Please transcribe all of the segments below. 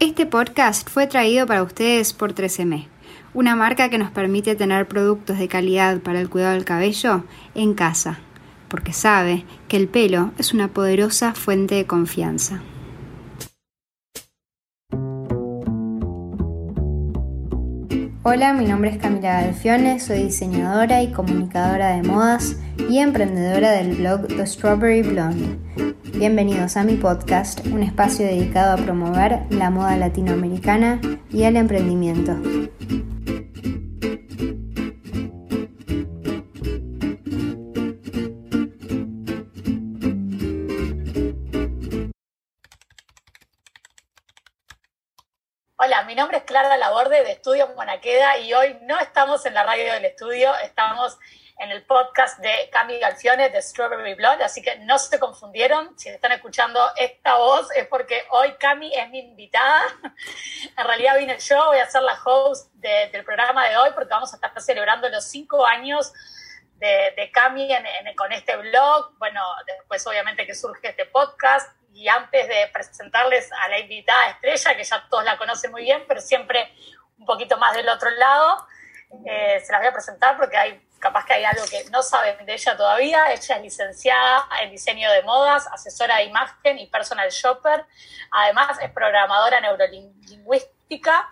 Este podcast fue traído para ustedes por 13M, una marca que nos permite tener productos de calidad para el cuidado del cabello en casa, porque sabe que el pelo es una poderosa fuente de confianza. Hola, mi nombre es Camila Galfione, soy diseñadora y comunicadora de modas y emprendedora del blog The Strawberry Blonde Bienvenidos a mi podcast, un espacio dedicado a promover la moda latinoamericana y el emprendimiento. Hola, mi nombre es Clara Laborde de Estudio Monaqueda y hoy no estamos en la radio del estudio, estamos en el podcast de Cami Galfione de Strawberry Blonde, así que no se confundieron. Si están escuchando esta voz es porque hoy Cami es mi invitada. en realidad vine yo, voy a ser la host del programa de hoy porque vamos a estar celebrando los cinco años de, de Cami con este blog. Bueno, después obviamente que surge este podcast. Y antes de presentarles a la invitada estrella, que ya todos la conocen muy bien, pero siempre un poquito más del otro lado, eh, se las voy a presentar porque hay capaz que hay algo que no saben de ella todavía. Ella es licenciada en diseño de modas, asesora de imagen y personal shopper. Además, es programadora neurolingüística.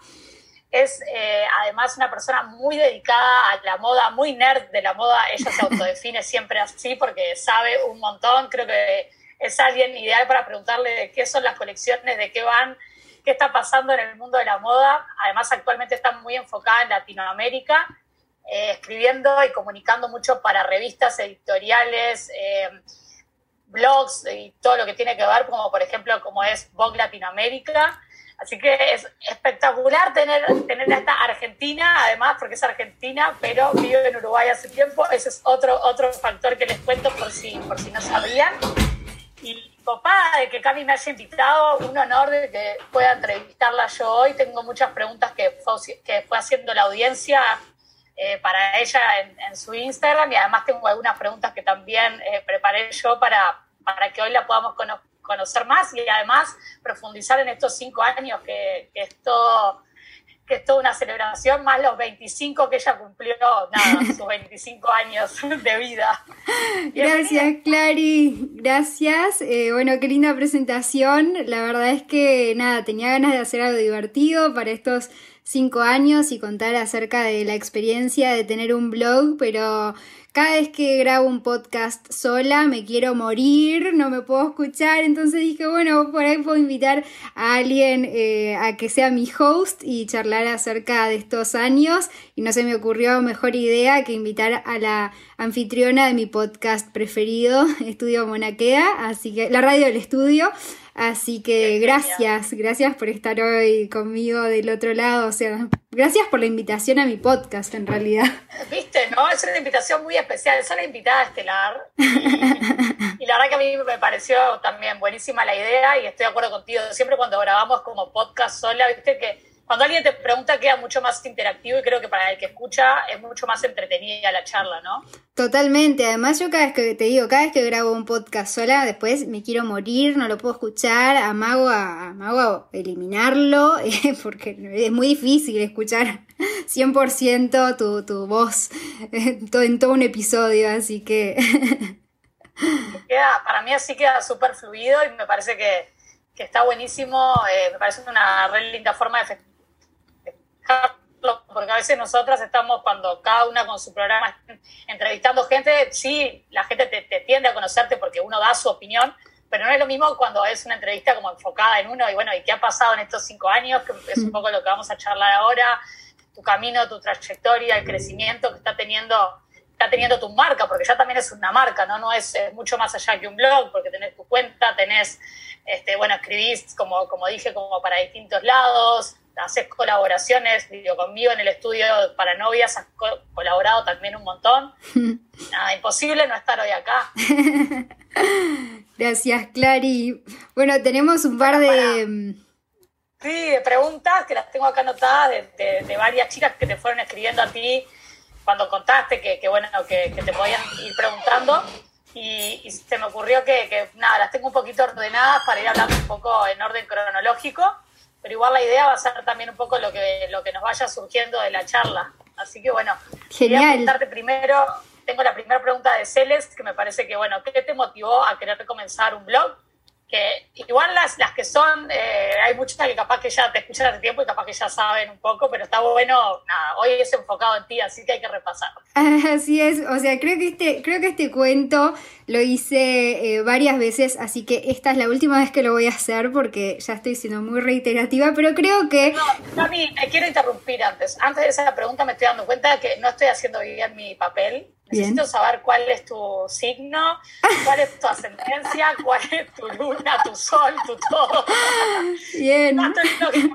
Es eh, además una persona muy dedicada a la moda, muy nerd de la moda. Ella se autodefine siempre así porque sabe un montón. Creo que es alguien ideal para preguntarle de qué son las colecciones, de qué van, qué está pasando en el mundo de la moda. Además, actualmente está muy enfocada en Latinoamérica eh, escribiendo y comunicando mucho para revistas editoriales, eh, blogs y todo lo que tiene que ver, como por ejemplo como es Vogue Latinoamérica. Así que es espectacular tener, tener esta Argentina, además porque es argentina, pero vive en Uruguay hace tiempo. Ese es otro, otro factor que les cuento por si, por si no sabían. Y papá, de que Cami me haya invitado, un honor de que pueda entrevistarla yo hoy. Tengo muchas preguntas que fue, que fue haciendo la audiencia eh, para ella en, su Instagram y además tengo algunas preguntas que también eh, preparé yo para, para que hoy la podamos conocer más y además profundizar en estos cinco años que, que es todo que es toda una celebración, más los 25 que ella cumplió, nada, sus 25 años de vida. Gracias, Clary, gracias. Eh, bueno, qué linda presentación. La verdad es que, nada, tenía ganas de hacer algo divertido para estos cinco años y contar acerca de la experiencia de tener un blog, pero cada vez que grabo un podcast sola me quiero morir, no me puedo escuchar, entonces dije, bueno, por ahí puedo invitar a alguien eh, a que sea mi host y charlar acerca de estos años y no se me ocurrió mejor idea que invitar a la anfitriona de mi podcast preferido, Estudio Monaqueda, así que la radio del estudio. Así que gracias, gracias por estar hoy conmigo del otro lado. O sea, gracias por la invitación a mi podcast en realidad. Viste, ¿no? Es una invitación muy especial. Es una invitada estelar. Y, la verdad que a mí me pareció también buenísima la idea y estoy de acuerdo contigo. Siempre cuando grabamos como podcast sola, viste que cuando alguien te pregunta queda mucho más interactivo y creo que para el que escucha es mucho más entretenida la charla, ¿no? Totalmente, además yo cada vez que te digo, cada vez que grabo un podcast sola, después me quiero morir, no lo puedo escuchar, amago a, amago eliminarlo, porque es muy difícil escuchar 100% tu, tu voz en todo un episodio, así que... para mí así queda súper fluido y me parece que, está buenísimo, eh, me parece una re linda forma de porque a veces nosotras estamos cuando cada una con su programa entrevistando gente, sí, la gente te, tiende a conocerte porque uno da su opinión, pero no es lo mismo cuando es una entrevista como enfocada en uno y bueno, ¿y qué ha pasado en estos cinco años? Que es un poco lo que vamos a charlar ahora, tu camino, tu trayectoria, el crecimiento que está teniendo está teniendo tu marca, porque ya también es una marca, ¿no? No es, mucho más allá que un blog, porque tenés tu cuenta, tenés, este, bueno, escribís, como, como dije, como para distintos lados, haces colaboraciones, digo, conmigo en el estudio para novias, has colaborado también un montón. Nada, imposible no estar hoy acá. Gracias, Clary. Bueno, tenemos un par de... Sí, de preguntas que las tengo acá anotadas de, varias chicas que te fueron escribiendo a ti cuando contaste que, bueno, que, te podían ir preguntando. Y, se me ocurrió que, que, nada, las tengo un poquito ordenadas para ir hablando un poco en orden cronológico. Pero igual la idea va a ser también un poco lo que, lo que nos vaya surgiendo de la charla. Así que bueno, Genial. quería preguntarte primero, tengo la primera pregunta de Celes, que me parece que, bueno, ¿qué te motivó a querer comenzar un blog? que igual las, las que son, eh, hay muchas que capaz que ya te escuchan hace tiempo y capaz que ya saben un poco, pero está bueno, nada, hoy es enfocado en ti, así que hay que repasar. Así es, o sea, creo que este, creo que este cuento lo hice eh, varias veces, así que esta es la última vez que lo voy a hacer porque ya estoy siendo muy reiterativa, pero creo que... No, Cami, me quiero interrumpir antes. Antes de esa pregunta me estoy dando cuenta de que no estoy haciendo bien mi papel Necesito saber cuál es tu signo, cuál es tu ascendencia, cuál es tu luna, tu sol, tu todo. Bien. No estoy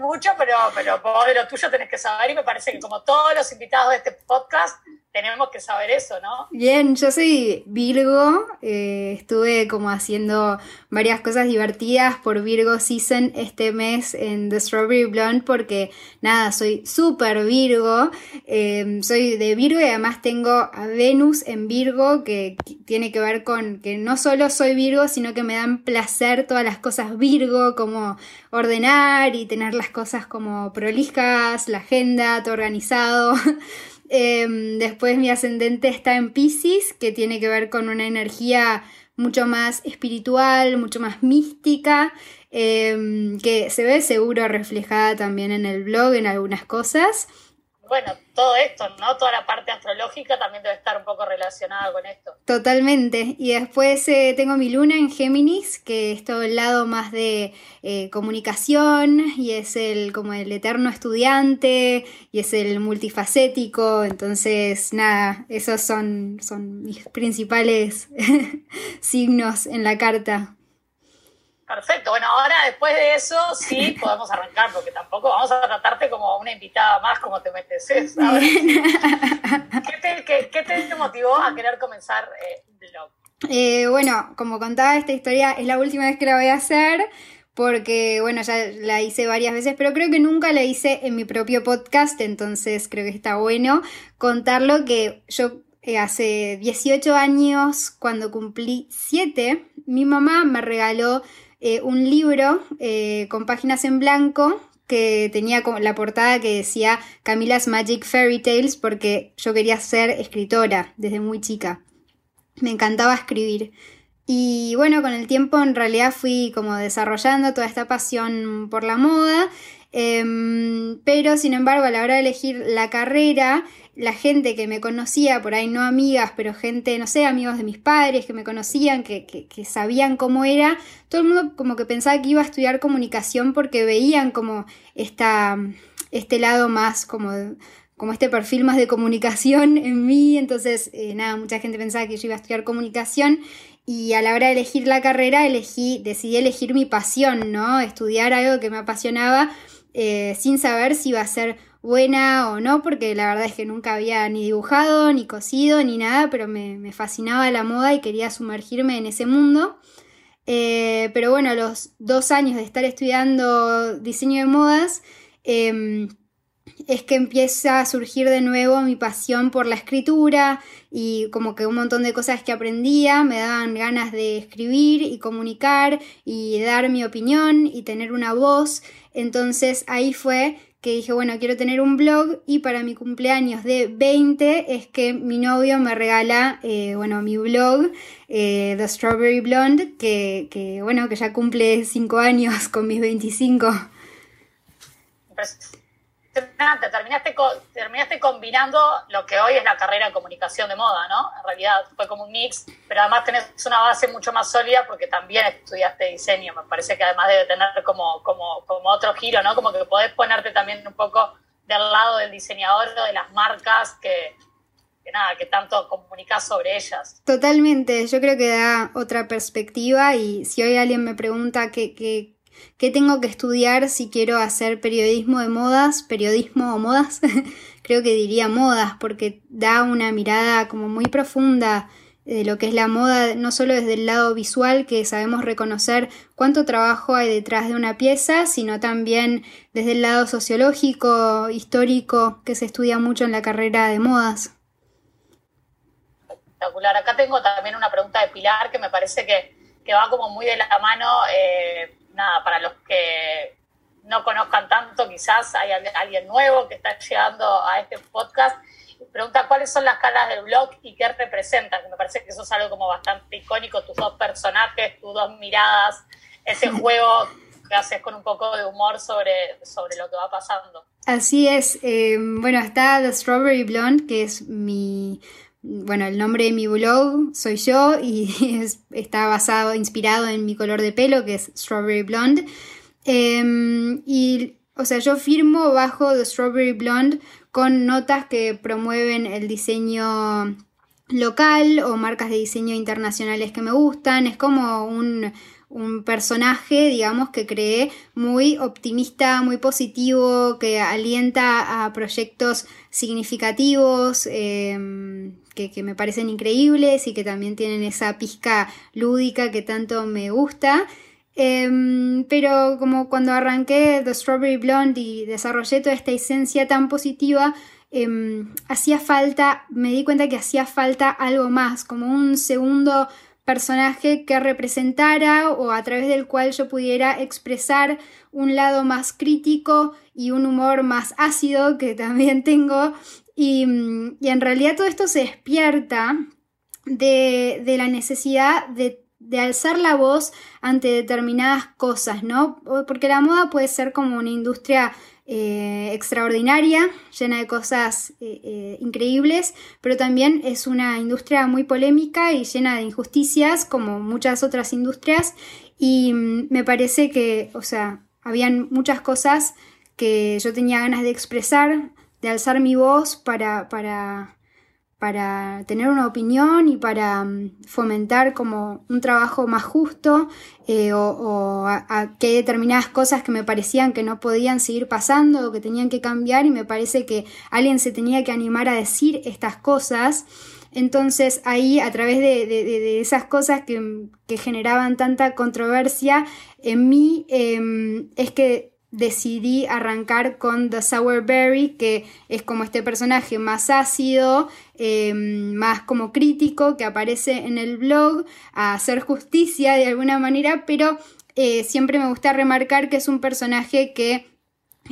mucho, pero, pero vos de lo tuyo tenés que saber y me parece que como todos los invitados de este podcast, tenemos que saber eso, ¿no? Bien, yo soy Virgo, eh, estuve como haciendo varias cosas divertidas por Virgo Season este mes en The Strawberry Blonde porque nada, soy súper Virgo, eh, soy de Virgo y además tengo a Venus en Virgo que tiene que ver con que no solo soy Virgo, sino que me dan placer todas las cosas Virgo, como ordenar y tener las cosas como prolijas, la agenda, todo organizado. Em, después mi ascendente está en Pisces, que tiene que ver con una energía mucho más espiritual, mucho más mística, em, que se ve seguro reflejada también en el blog, en algunas cosas bueno, todo esto, ¿no? Toda la parte astrológica también debe estar un poco relacionada con esto. Totalmente. Y después eh, tengo mi luna en Géminis, que es todo el lado más de eh, comunicación y es el como el eterno estudiante y es el multifacético. Entonces, nada, esos son, son mis principales signos en la carta. Perfecto, bueno, ahora después de eso sí podemos arrancar, porque tampoco vamos a tratarte como una invitada más, como te metes. ¿sabes? ¿Qué, te, motivó a querer comenzar eh, un blog? Eh, bueno, como contaba esta historia, es la última vez que la voy a hacer, porque bueno, ya la hice varias veces, pero creo que nunca la hice en mi propio podcast, entonces creo que está bueno contarlo que yo eh, hace 18 años, cuando cumplí 7, mi mamá me regaló eh, un libro eh, con páginas en blanco que tenía la portada que decía Camila's Magic Fairy Tales porque yo quería ser escritora desde muy chica. Me encantaba escribir. Y bueno, con el tiempo en realidad fui como desarrollando toda esta pasión por la moda Em, pero sin embargo, a la hora de elegir la carrera, la gente que me conocía, por ahí no amigas, pero gente, no sé, amigos de mis padres que me conocían, que, que, sabían cómo era, todo el mundo como que pensaba que iba a estudiar comunicación porque veían como esta, este lado más como como este perfil más de comunicación en mí, entonces eh, nada, mucha gente pensaba que yo iba a estudiar comunicación y a la hora de elegir la carrera elegí, decidí elegir mi pasión, ¿no? Estudiar algo que me apasionaba eh, sin saber si iba a ser buena o no, porque la verdad es que nunca había ni dibujado, ni cosido, ni nada, pero me, fascinaba la moda y quería sumergirme en ese mundo. Eh, pero bueno, a los dos años de estar estudiando diseño de modas, em, es que empieza a surgir de nuevo mi pasión por la escritura y como que un montón de cosas que aprendía me daban ganas de escribir y comunicar y dar mi opinión y tener una voz. Entonces ahí fue que dije, bueno, quiero tener un blog y para mi cumpleaños de 20 es que mi novio me regala, eh, bueno, mi blog, eh, The Strawberry Blonde, que, que, bueno, que ya cumple 5 años con mis 25 terminaste, terminaste combinando lo que hoy es la carrera de comunicación de moda, ¿no? En realidad fue como un mix, pero además tenés una base mucho más sólida porque también estudiaste diseño. Me parece que además debe tener como, como, como otro giro, ¿no? Como que podés ponerte también un poco del lado del diseñador o de las marcas que, que nada, que tanto comunicas sobre ellas. Totalmente, yo creo que da otra perspectiva y si hoy alguien me pregunta qué, qué, ¿Qué tengo que estudiar si quiero hacer periodismo de modas? ¿Periodismo o modas? Creo que diría modas porque da una mirada como muy profunda de lo que es la moda, no solo desde el lado visual, que sabemos reconocer cuánto trabajo hay detrás de una pieza, sino también desde el lado sociológico, histórico, que se estudia mucho en la carrera de modas. Espectacular. Acá tengo también una pregunta de Pilar que me parece que, va como muy de la mano. Eh, nada, para los que no conozcan tanto, quizás hay alguien nuevo que está llegando a este podcast. Pregunta cuáles son las caras del blog y qué representan. Me parece que eso es algo como bastante icónico, tus dos personajes, tus dos miradas, ese juego que haces con un poco de humor sobre, sobre lo que va pasando. Así es. Eh, bueno, está The Strawberry Blonde, que es mi, bueno, el nombre de mi blog soy yo y está basado, inspirado en mi color de pelo, que es Strawberry Blonde. Em, y, o sea, yo firmo bajo The Strawberry Blonde con notas que promueven el diseño local o marcas de diseño internacionales que me gustan. Es como un, un personaje, digamos, que creé muy optimista, muy positivo, que alienta a proyectos significativos, em, que, me parecen increíbles y que también tienen esa pizca lúdica que tanto me gusta. Em, pero como cuando arranqué The Strawberry Blonde y desarrollé toda esta esencia tan positiva, em, hacía falta, me di cuenta que hacía falta algo más, como un segundo personaje que representara o a través del cual yo pudiera expresar un lado más crítico y un humor más ácido que también tengo. Y, y en realidad todo esto se despierta de, de la necesidad de de alzar la voz ante determinadas cosas, ¿no? Porque la moda puede ser como una industria eh, extraordinaria, llena de cosas eh, eh, increíbles, pero también es una industria muy polémica y llena de injusticias, como muchas otras industrias, y mm, me parece que, o sea, habían muchas cosas que yo tenía ganas de expresar, de alzar mi voz para, para para tener una opinión y para mm, fomentar como un trabajo más justo eh, o, que hay determinadas cosas que me parecían que no podían seguir pasando o que tenían que cambiar y me parece que alguien se tenía que animar a decir estas cosas. Entonces ahí a través de, esas cosas que, generaban tanta controversia en mí em, es que decidí arrancar con The Sour Berry, que es como este personaje más ácido, em, más como crítico, que aparece en el blog a hacer justicia de alguna manera, pero eh, siempre me gusta remarcar que es un personaje que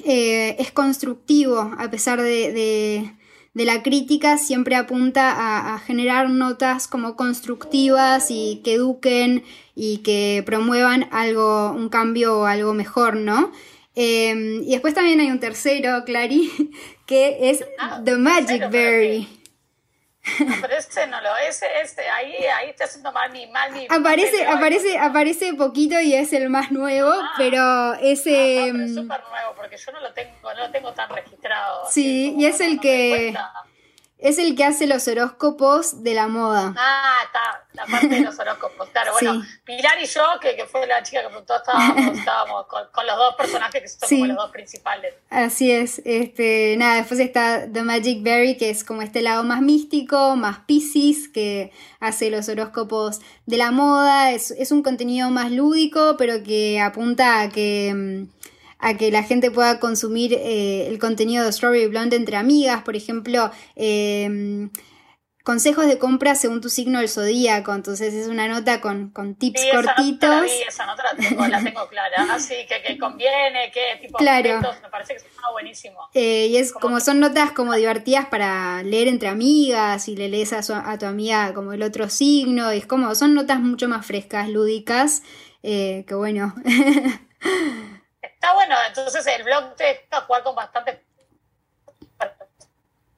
eh, es constructivo, a pesar de, la crítica, siempre apunta a, a, generar notas como constructivas y que eduquen y que promuevan algo, un cambio o algo mejor, ¿no? Em, y después también hay un tercero, Clary, que es ah, The Magic Berry. pero ese no lo, ese, ese, ahí, ahí está haciendo mal mi, mal mi Aparece, aparece, aparece poquito y es el más nuevo, ah. pero ese... es mm, súper nuevo, porque yo no lo tengo, no lo tengo tan registrado. Sí, y es el que es el que hace los horóscopos de la moda. Ah, está, la parte de los horóscopos. Claro, bueno, Pilar y yo, que, que, fue la chica que preguntó, estábamos, estábamos con, los dos personajes que son como los dos principales. Así es. Este, nada, después está The Magic Berry, que es como este lado más místico, más Pisces, que hace los horóscopos de la moda. Es, es un contenido más lúdico, pero que apunta a que mm, a que la gente pueda consumir eh, el contenido de Strawberry Blonde entre amigas, por ejemplo, em, consejos de compra según tu signo del zodíaco, entonces es una nota con, con tips cortitos. Sí, esa nota la tengo, la tengo clara, así que, que, conviene, qué tipo claro. de me parece que está buenísimo. Eh, y es como, son notas como divertidas para leer entre amigas y le lees a, a tu amiga como el otro signo, y es como, son notas mucho más frescas, lúdicas, eh, que bueno. Está bueno, entonces el blog te va a jugar con bastante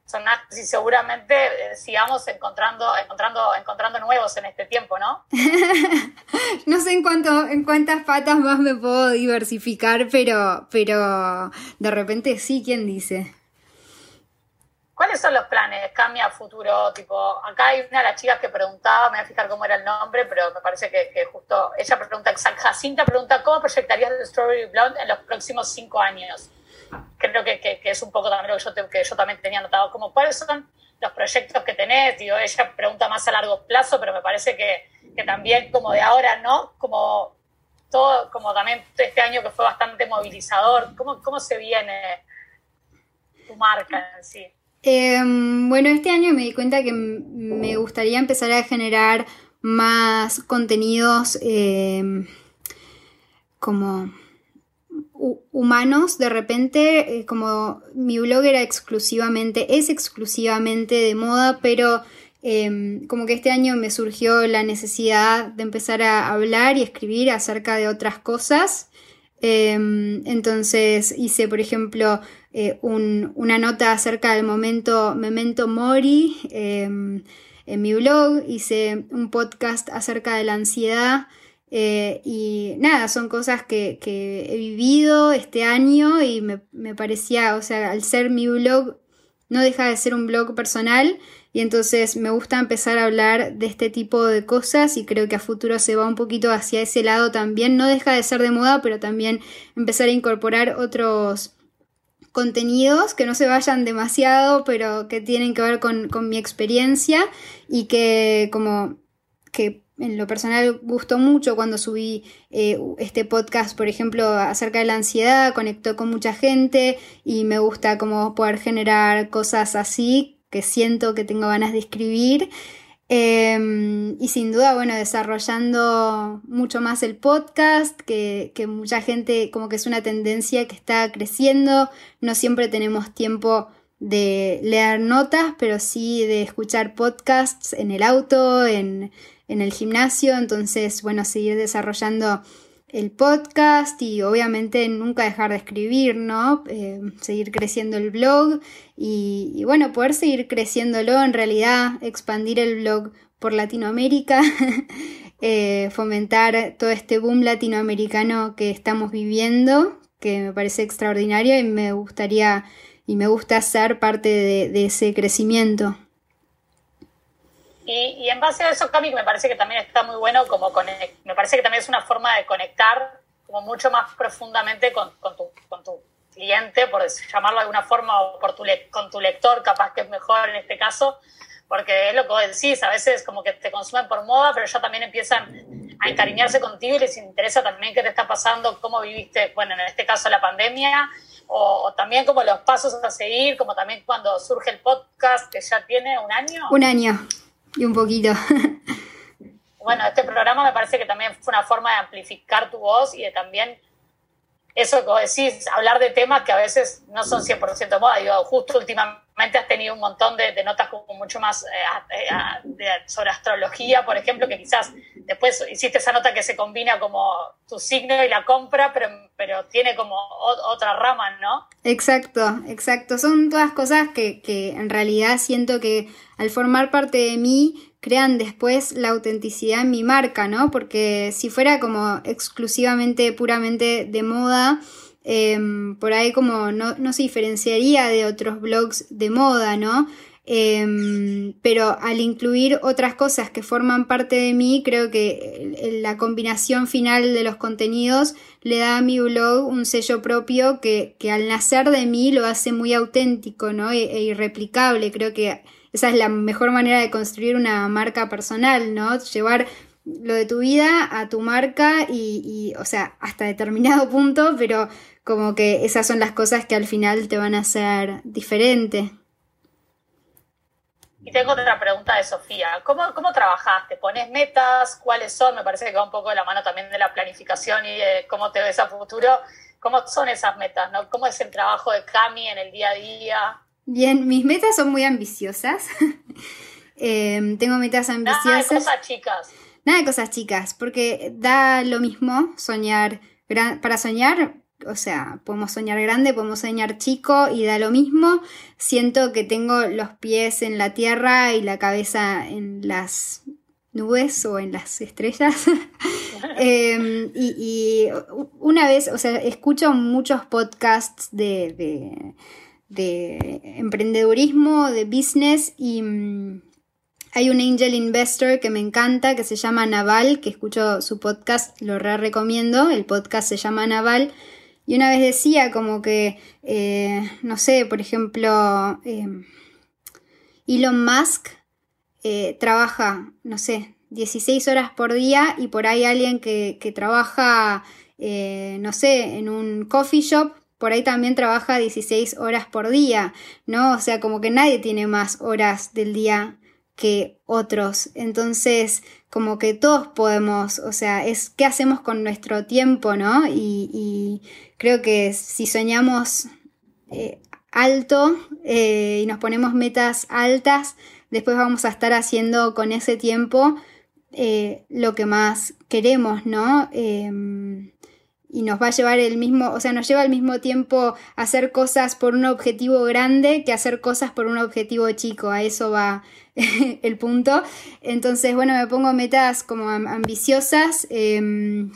personajes y seguramente eh, sigamos encontrando, encontrando, encontrando nuevos en este tiempo, ¿no? no sé en cuánto, en cuántas patas más me puedo diversificar, pero, pero de repente sí, ¿quién dice? ¿Cuáles son los planes? ¿Cambia futuro? Tipo, acá hay una de las chicas que preguntaba, me voy a fijar cómo era el nombre, pero me parece que, justo ella pregunta, Jacinta pregunta, ¿cómo proyectarías The Strawberry Blonde en los próximos cinco años? Creo que, es un poco también lo que yo, que yo también tenía anotado, como cuáles son los proyectos que tenés, digo, ella pregunta más a largo plazo, pero me parece que, también como de ahora, ¿no? Como todo, como también este año que fue bastante movilizador, ¿cómo, cómo se viene tu marca en sí? Em, bueno, este año me di cuenta que me gustaría empezar a generar más contenidos em, como humanos de repente, eh, como mi blog era exclusivamente, es exclusivamente de moda, pero em, como que este año me surgió la necesidad de empezar a hablar y escribir acerca de otras cosas. Entonces hice, por ejemplo, eh, una nota acerca del momento Memento Mori em, en mi blog, hice un podcast acerca de la ansiedad eh, y nada, son cosas que, he vivido este año y me, parecía, o sea, al ser mi blog, no deja de ser un blog personal y entonces me gusta empezar a hablar de este tipo de cosas y creo que a futuro se va un poquito hacia ese lado también. No deja de ser de moda, pero también empezar a incorporar otros contenidos que no se vayan demasiado, pero que tienen que ver con, con mi experiencia y que como que en lo personal gustó mucho cuando subí eh, este podcast, por ejemplo, acerca de la ansiedad, conectó con mucha gente y me gusta como poder generar cosas así que siento que tengo ganas de escribir. Em, y sin duda, bueno, desarrollando mucho más el podcast, que, que mucha gente como que es una tendencia que está creciendo, no siempre tenemos tiempo de leer notas, pero sí de escuchar podcasts en el auto, en, en el gimnasio, entonces, bueno, seguir desarrollando el podcast y obviamente nunca dejar de escribir, ¿no? Eh, seguir creciendo el blog y, bueno, poder seguir creciéndolo, en realidad expandir el blog por Latinoamérica, eh, fomentar todo este boom latinoamericano que estamos viviendo, que me parece extraordinario y me gustaría y me gusta ser parte de ese crecimiento. Y, en base a eso, Cami, me parece que también está muy bueno, como me parece que también es una forma de conectar como mucho más profundamente con, tu, con tu cliente, por llamarlo de alguna forma, o por tu con tu lector, capaz que es mejor en este caso, porque es lo que decís, a veces como que te consumen por moda, pero ya también empiezan a encariñarse contigo y les interesa también qué te está pasando, cómo viviste, bueno, en este caso la pandemia, o, también como los pasos a seguir, como también cuando surge el podcast que ya tiene un año. Un año y un poquito. bueno, este programa me parece que también fue una forma de amplificar tu voz y de también eso que vos decís, hablar de temas que a veces no son 100% moda. Digo, justo últimamente has tenido un montón de, notas como mucho más eh, eh, sobre astrología, por ejemplo, que quizás después hiciste esa nota que se combina como tu signo y la compra, pero, pero tiene como otra rama, ¿no? Exacto, exacto. Son todas cosas que, que en realidad siento que al formar parte de mí crean después la autenticidad en mi marca, ¿no? Porque si fuera como exclusivamente, puramente de moda, em, por ahí como no, se diferenciaría de otros blogs de moda, ¿no? Em, pero al incluir otras cosas que forman parte de mí, creo que la combinación final de los contenidos le da a mi blog un sello propio que, que al nacer de mí lo hace muy auténtico, ¿no? E, e irreplicable. Creo que esa es la mejor manera de construir una marca personal, ¿no? Llevar lo de tu vida a tu marca y, o sea, hasta determinado punto, pero como que esas son las cosas que al final te van a hacer diferente. Y tengo otra pregunta de Sofía. ¿Cómo, ¿Cómo trabajaste? ¿Pones metas? ¿Cuáles son? Me parece que va un poco de la mano también de la planificación y de cómo te ves a futuro. ¿Cómo son esas metas? ¿no? ¿Cómo es el trabajo de Cami en el día a día? Bien, mis metas son muy ambiciosas. Em, tengo metas ambiciosas. Nada de cosas chicas. Nada de cosas chicas, porque da lo mismo soñar. Para soñar, o sea, podemos soñar grande, podemos soñar chico y da lo mismo. Siento que tengo los pies en la tierra y la cabeza en las nubes o en las estrellas. Em, y, una vez, o sea, escucho muchos podcasts de de emprendedurismo, de business y mm, hay un angel investor que me encanta que se llama Naval, que escucho su podcast, lo re recomiendo, el podcast se llama Naval. Y una vez decía como que, eh, no sé, por ejemplo, eh, Elon Musk eh, trabaja, no sé, 16 horas por día y por ahí alguien que, que trabaja, no sé, en un coffee shop por ahí también trabaja 16 horas por día, ¿no? O sea, como que nadie tiene más horas del día que otros. Entonces, como que todos podemos, o sea, es qué hacemos con nuestro tiempo, ¿no? Y, creo que si soñamos eh, alto eh, y nos ponemos metas altas, después vamos a estar haciendo con ese tiempo eh, lo que más queremos, ¿no? Em, y nos va a llevar el mismo, o sea, nos lleva al mismo tiempo hacer cosas por un objetivo grande que hacer cosas por un objetivo chico, a eso va el punto. Entonces, bueno, me pongo metas como ambiciosas. Em,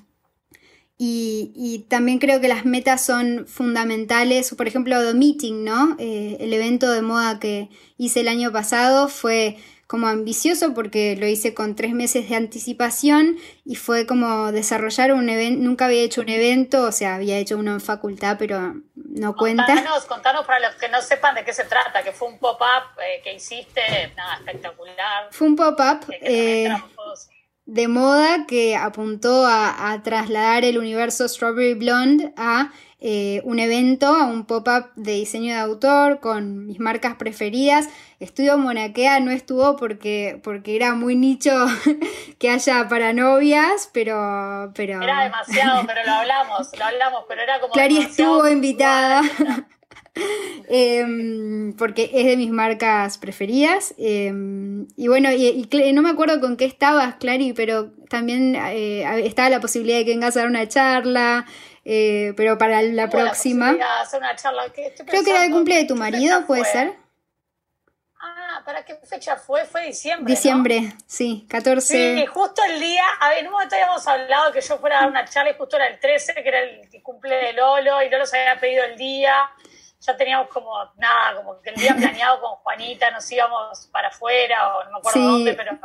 y, también creo que las metas son fundamentales. Por ejemplo, The Meeting, ¿no? Eh, el evento de moda que hice el año pasado fue como ambicioso porque lo hice con tres meses de anticipación y fue como desarrollar un evento, nunca había hecho un evento, o sea, había hecho uno en facultad, pero no cuenta. Contanos, contanos para los que no sepan de qué se trata, que fue un pop-up eh, que hiciste, nada, espectacular. Fue un pop-up eh, de moda que apuntó a, a trasladar el universo Strawberry Blonde a eh, un evento, un pop-up de diseño de autor con mis marcas preferidas. Estudio Monaquea no estuvo porque, porque era muy nicho que haya para novias, pero, pero... Era demasiado, pero lo hablamos, lo hablamos, pero era como... Clary estuvo invitada. Em, porque es de mis marcas preferidas. Em, y bueno, y, no me acuerdo con qué estabas, Clary, pero también eh, estaba la posibilidad de que vengas a dar una charla. Eh, pero para la próxima. Creo que era el cumple de tu marido, ¿puede ser? Ah, ¿para qué fecha fue? Fue diciembre. Diciembre, sí, 14. Sí, justo el día, a ver, en un momento habíamos hablado que yo fuera a dar una charla y justo era el 13, que era el cumple de Lolo, y Lolo se había pedido el día. Ya teníamos como, nada, como que el día planeado con Juanita, nos íbamos para afuera, o no me acuerdo dónde, pero,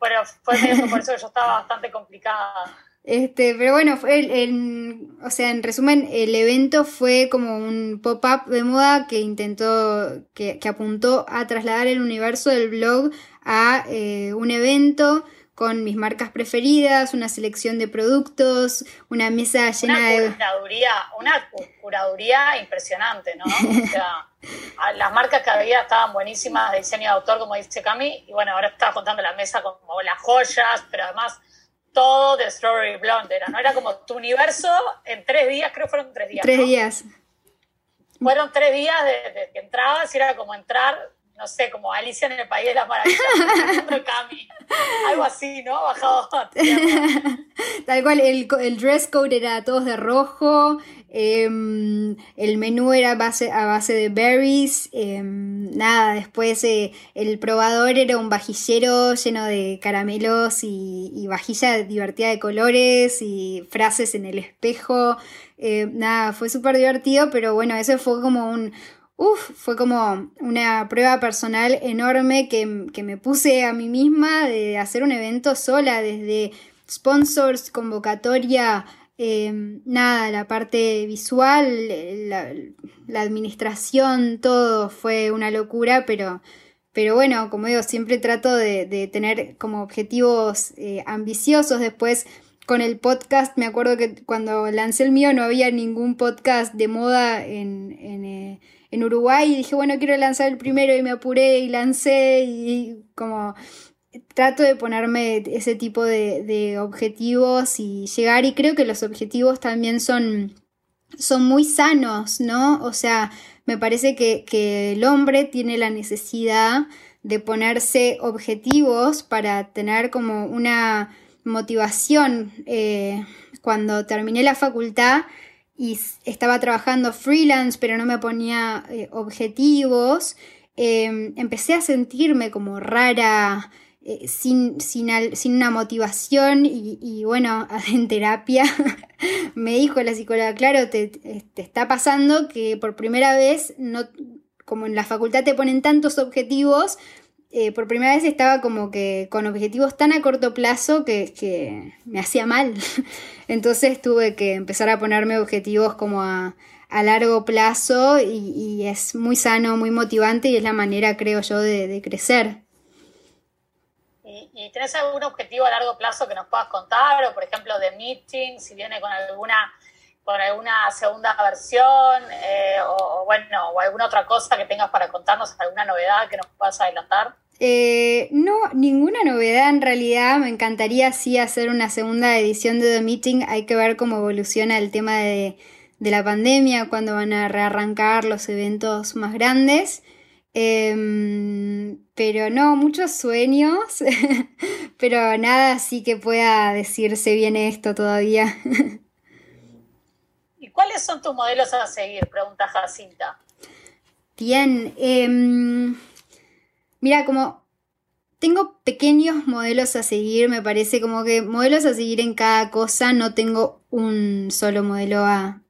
pero fue por eso que yo estaba bastante complicada. Este, pero bueno, fue el, o sea, en resumen, el evento fue como un pop-up de moda que intentó, que, que, apuntó a trasladar el universo del blog a eh, un evento con mis marcas preferidas, una selección de productos, una mesa llena una de... Curaduría, una curaduría impresionante, ¿no? O sea, las marcas que había estaban buenísimas de diseño de autor, como dice Cami, y bueno, ahora estaba contando la mesa como las joyas, pero además todo de Strawberry Blonde, era, ¿no? Era como tu universo en tres días, creo que fueron tres días. Tres días. Fueron tres días desde que entrabas y era como entrar, no sé, como Alicia en el País de las Maravillas, algo así, ¿no? Bajado. Tal cual, el, el dress code era todos de rojo, Em, el menú era base, a base de berries. Em, nada, después eh, el probador era un vajillero lleno de caramelos y, vajilla divertida de colores y frases en el espejo. Em, nada, fue súper divertido, pero bueno, eso fue como un... Uf, fue como una prueba personal enorme que, que me puse a mí misma de hacer un evento sola, desde sponsors, convocatoria, Em, nada, la parte visual, la, administración, todo fue una locura, pero, pero bueno, como digo, siempre trato de, tener como objetivos eh, ambiciosos. Después, con el podcast, me acuerdo que cuando lancé el mío no había ningún podcast de moda en, en, eh, en Uruguay y dije, bueno, quiero lanzar el primero y me apuré y lancé y como trato de ponerme ese tipo de, objetivos y llegar y creo que los objetivos también son, son muy sanos, ¿no? O sea, me parece que, el hombre tiene la necesidad de ponerse objetivos para tener como una motivación. Eh, cuando terminé la facultad y estaba trabajando freelance, pero no me ponía eh, objetivos, eh, empecé a sentirme como rara, eh, sin, sin, una motivación y, bueno, en terapia me dijo la psicóloga, claro, te, está pasando que por primera vez, no, como en la facultad te ponen tantos objetivos, eh, por primera vez estaba como que con objetivos tan a corto plazo que, me hacía mal. Entonces tuve que empezar a ponerme objetivos como a, largo plazo y, es muy sano, muy motivante y es la manera, creo yo, de crecer. ¿Y, tienes algún objetivo a largo plazo que nos puedas contar? O, por ejemplo, de meeting, si viene con alguna con alguna segunda versión eh, o, bueno, o alguna otra cosa que tengas para contarnos, alguna novedad que nos puedas adelantar. Eh, no, ninguna novedad en realidad. Me encantaría sí hacer una segunda edición de The Meeting. Hay que ver cómo evoluciona el tema de, la pandemia, cuándo van a rearrancar los eventos más grandes. Em, pero no, muchos sueños, pero nada así que pueda decirse bien esto todavía. ¿Y cuáles son tus modelos a seguir? Pregunta Jacinta. Bien, em, mira, como tengo pequeños modelos a seguir, me parece como que modelos a seguir en cada cosa, no tengo un solo modelo a,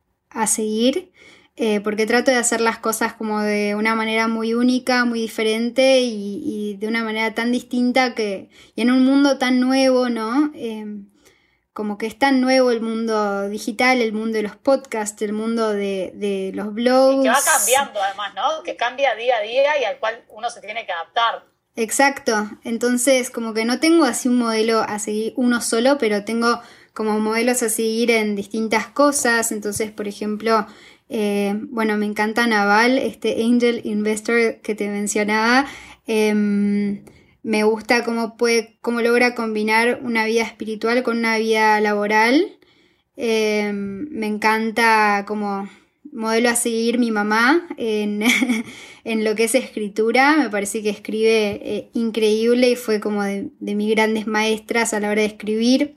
seguir, eh, porque trato de hacer las cosas como de una manera muy única, muy diferente y, de una manera tan distinta que, y en un mundo tan nuevo, ¿no? Em, como que es tan nuevo el mundo digital, el mundo de los podcasts, el mundo de, los blogs. que va cambiando además, ¿no? Que cambia día a día y al cual uno se tiene que adaptar. Exacto, entonces como que no tengo así un modelo a seguir uno solo, pero tengo como modelos a seguir en distintas cosas, entonces por ejemplo, eh, bueno, me encanta Naval, este Angel Investor que te mencionaba, em, me gusta cómo puede, cómo logra combinar una vida espiritual con una vida laboral. Eh, me encanta como modelo a seguir mi mamá en, lo que es escritura. Me parece que escribe eh, increíble y fue como de, mis grandes maestras a la hora de escribir.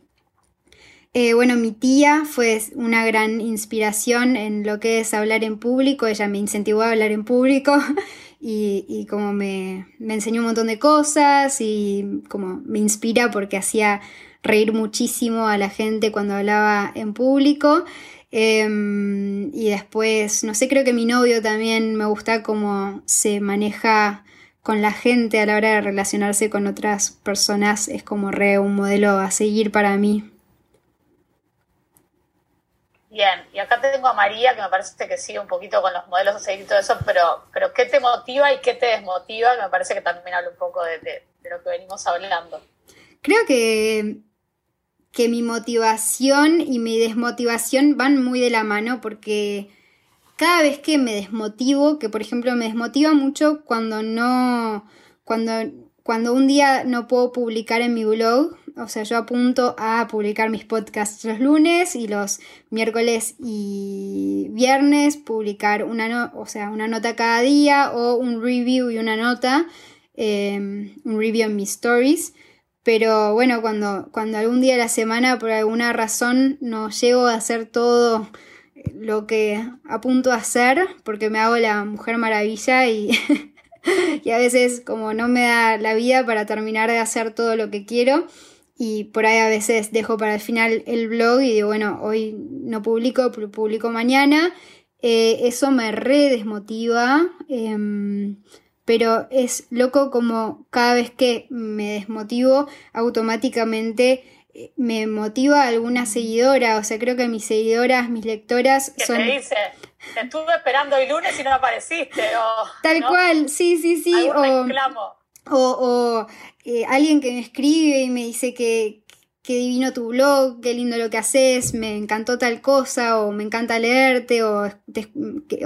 Eh, bueno, mi tía fue una gran inspiración en lo que es hablar en público. Ella me incentivó a hablar en público y, como me, enseñó un montón de cosas y como me inspira porque hacía reír muchísimo a la gente cuando hablaba en público. Em, y después, no sé, creo que mi novio también me gusta cómo se maneja con la gente a la hora de relacionarse con otras personas. Es como re un modelo a seguir para mí. Bien, y acá tengo a María, que me parece que sigue un poquito con los modelos a seguir y todo eso, pero, pero ¿qué te motiva y qué te desmotiva? Me parece que también habla un poco de, lo que venimos hablando. Creo que, que mi motivación y mi desmotivación van muy de la mano porque cada vez que me desmotivo, que por ejemplo me desmotiva mucho cuando no, cuando, cuando un día no puedo publicar en mi blog, o sea, yo apunto a publicar mis podcasts los lunes y los miércoles y viernes publicar una, o sea, una nota cada día o un review y una nota, em, un review en mis stories. Pero bueno, cuando, cuando algún día de la semana por alguna razón no llego a hacer todo lo que apunto a hacer, porque me hago la mujer maravilla y, y a veces como no me da la vida para terminar de hacer todo lo que quiero, y por ahí a veces dejo para el final el blog y digo, bueno, hoy no publico, publico mañana. Eh, eso me re desmotiva, em, pero es loco como cada vez que me desmotivo, automáticamente eh, me motiva alguna seguidora. O sea, creo que mis seguidoras, mis lectoras son... Te dice? Te estuve esperando el lunes y no apareciste. O, Tal cual, sí, sí, sí. O, o, eh, alguien que me escribe y me dice que, qué divino tu blog, qué lindo lo que haces, me encantó tal cosa, o me encanta leerte, o,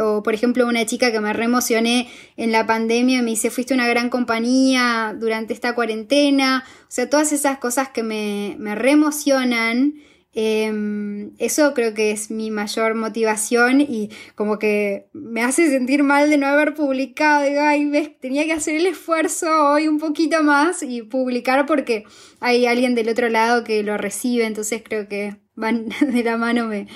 o por ejemplo una chica que me reemocioné en la pandemia me dice, fuiste una gran compañía durante esta cuarentena, o sea, todas esas cosas que me, me reemocionan Em, eso creo que es mi mayor motivación y como que me hace sentir mal de no haber publicado. Digo, ay, ves, tenía que hacer el esfuerzo hoy un poquito más y publicar porque hay alguien del otro lado que lo recibe, entonces creo que van de la mano, me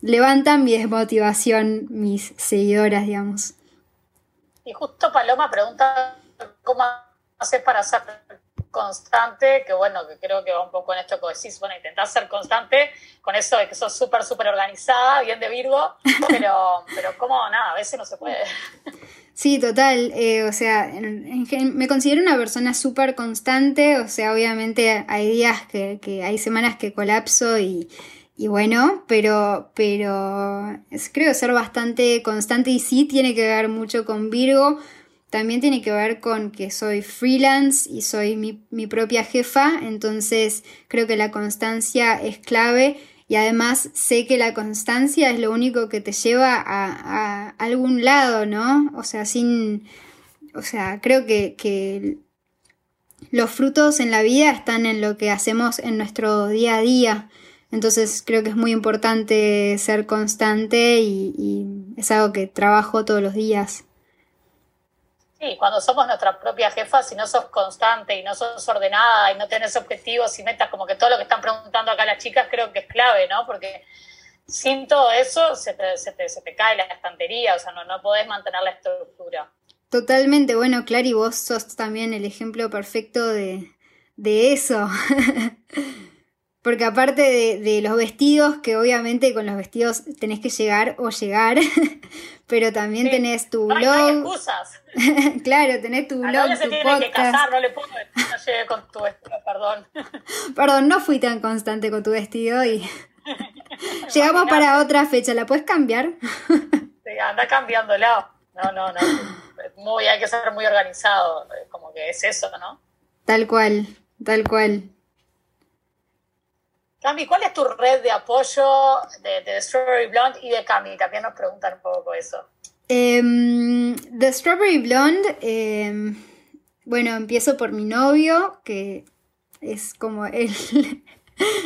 levantan mi desmotivación mis seguidoras, digamos. Y justo Paloma pregunta cómo haces para hacer constante, que bueno, que creo que va un poco en esto que decís, bueno, intentar ser constante con eso de que sos súper, súper organizada, bien de Virgo, pero, pero como nada, a veces no se puede. Sí, total, eh, o sea, me considero una persona súper constante, o sea, obviamente hay días que, que hay semanas que colapso y, y bueno, pero, pero creo ser bastante constante y sí tiene que ver mucho con Virgo, también tiene que ver con que soy freelance y soy mi, propia jefa, entonces creo que la constancia es clave y además sé que la constancia es lo único que te lleva a, algún lado, ¿no? O sea, sin, o sea, creo que, los frutos en la vida están en lo que hacemos en nuestro día a día. Entonces creo que es muy importante ser constante y, es algo que trabajo todos los días. Sí, cuando somos nuestra propia jefa, si no sos constante y no sos ordenada y no tenés objetivos y metas, como que todo lo que están preguntando acá las chicas, creo que es clave, ¿no? Porque sin todo eso se te, se te, se te cae la estantería, o sea, no, no podés mantener la estructura. Totalmente, bueno, Clary, vos sos también el ejemplo perfecto de, de eso. Porque aparte de, los vestidos, que obviamente con los vestidos tenés que llegar o llegar, pero también tenés tu blog. No hay claro, tenés tu blog, no se tiene Que casar, no le puedo no llegué con tu vestido, perdón. perdón, no fui tan constante con tu vestido y llegamos para otra fecha. ¿La puedes cambiar? sí, anda cambiándola. No, no, no. Muy, hay que ser muy organizado. Como que es eso, ¿no? Tal cual, tal cual. Cami, ¿cuál es tu red de apoyo de, de Strawberry Blonde y de Cami? También nos preguntan un poco eso. Um, The Strawberry Blonde, em, bueno, empiezo por mi novio, que es como el,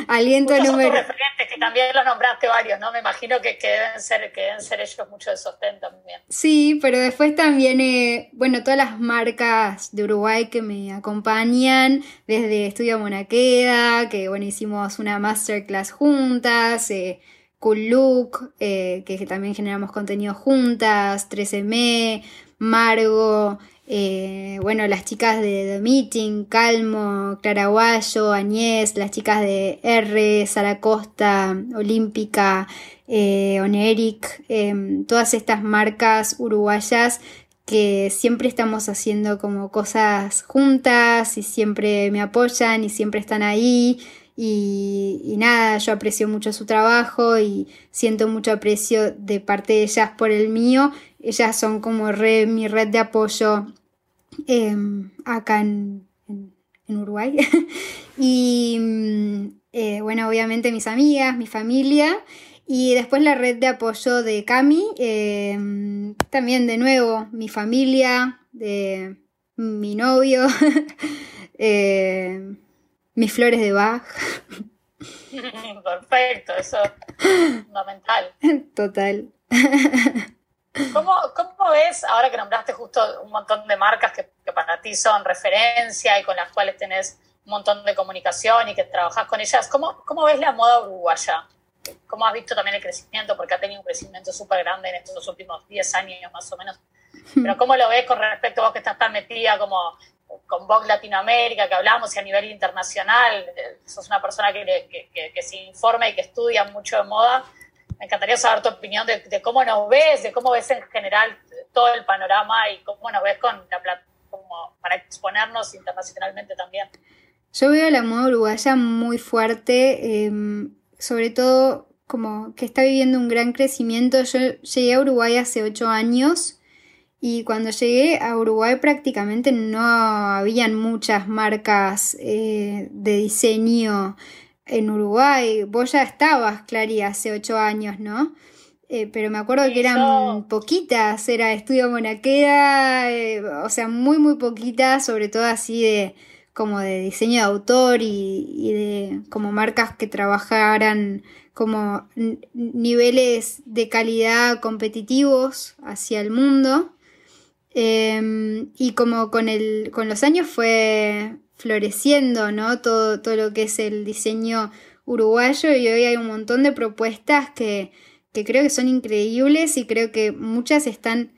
Aliento Muchos número. referentes que también los nombraste varios, ¿no? Me imagino que, deben, ser, que deben ser ellos mucho de sostén también. Sí, pero después también, eh, bueno, todas las marcas de Uruguay que me acompañan, desde Estudio Monaqueda, que bueno, hicimos una masterclass juntas, eh, Cool Look, eh, que también generamos contenido juntas, 13M, Margo, eh, bueno, las chicas de The Meeting, Calmo, Claraguayo, Añez, las chicas de R, Sara Costa, Olímpica, eh, Oneric, em, todas estas marcas uruguayas que siempre estamos haciendo como cosas juntas y siempre me apoyan y siempre están ahí. Y, y, nada, yo aprecio mucho su trabajo y siento mucho aprecio de parte de ellas por el mío. Ellas son como mi red de apoyo Em, acá en, Uruguay. y mm, eh, bueno, obviamente mis amigas, mi familia. Y después la red de apoyo de Cami. Em, también de nuevo mi familia, de mi novio, em, mis flores de Bach. Perfecto, eso es fundamental. Total. ¿Cómo, ¿Cómo, ves, ahora que nombraste justo un montón de marcas que, para ti son referencia y con las cuales tenés un montón de comunicación y que trabajás con ellas, ¿cómo, cómo ves la moda uruguaya? ¿Cómo has visto también el crecimiento? Porque ha tenido un crecimiento súper grande en estos últimos 10 años más o menos. Pero ¿cómo lo ves con respecto a vos que estás tan metida como con Vogue Latinoamérica, que hablamos, y a nivel internacional? Sos una persona que, que, que se informa y que estudia mucho de moda me encantaría saber tu opinión de, cómo nos ves, de cómo ves en general todo el panorama y cómo nos ves con la plataforma para exponernos internacionalmente también. Yo veo la moda uruguaya muy fuerte, em, sobre todo como que está viviendo un gran crecimiento. Yo llegué a Uruguay hace ocho años y cuando llegué a Uruguay prácticamente no habían muchas marcas eh, de diseño en Uruguay. Vos ya estabas, Clary, hace ocho años, ¿no? Eh, pero me acuerdo que eran poquitas, era Estudio Monaqueda, eh, o sea, muy, muy poquitas, sobre todo así de como de diseño de autor y, de como marcas que trabajaran como niveles de calidad competitivos hacia el mundo. Em, y como con, el, con los años fue, floreciendo, ¿no? Todo, todo lo que es el diseño uruguayo y hoy hay un montón de propuestas que, creo que son increíbles y creo que muchas están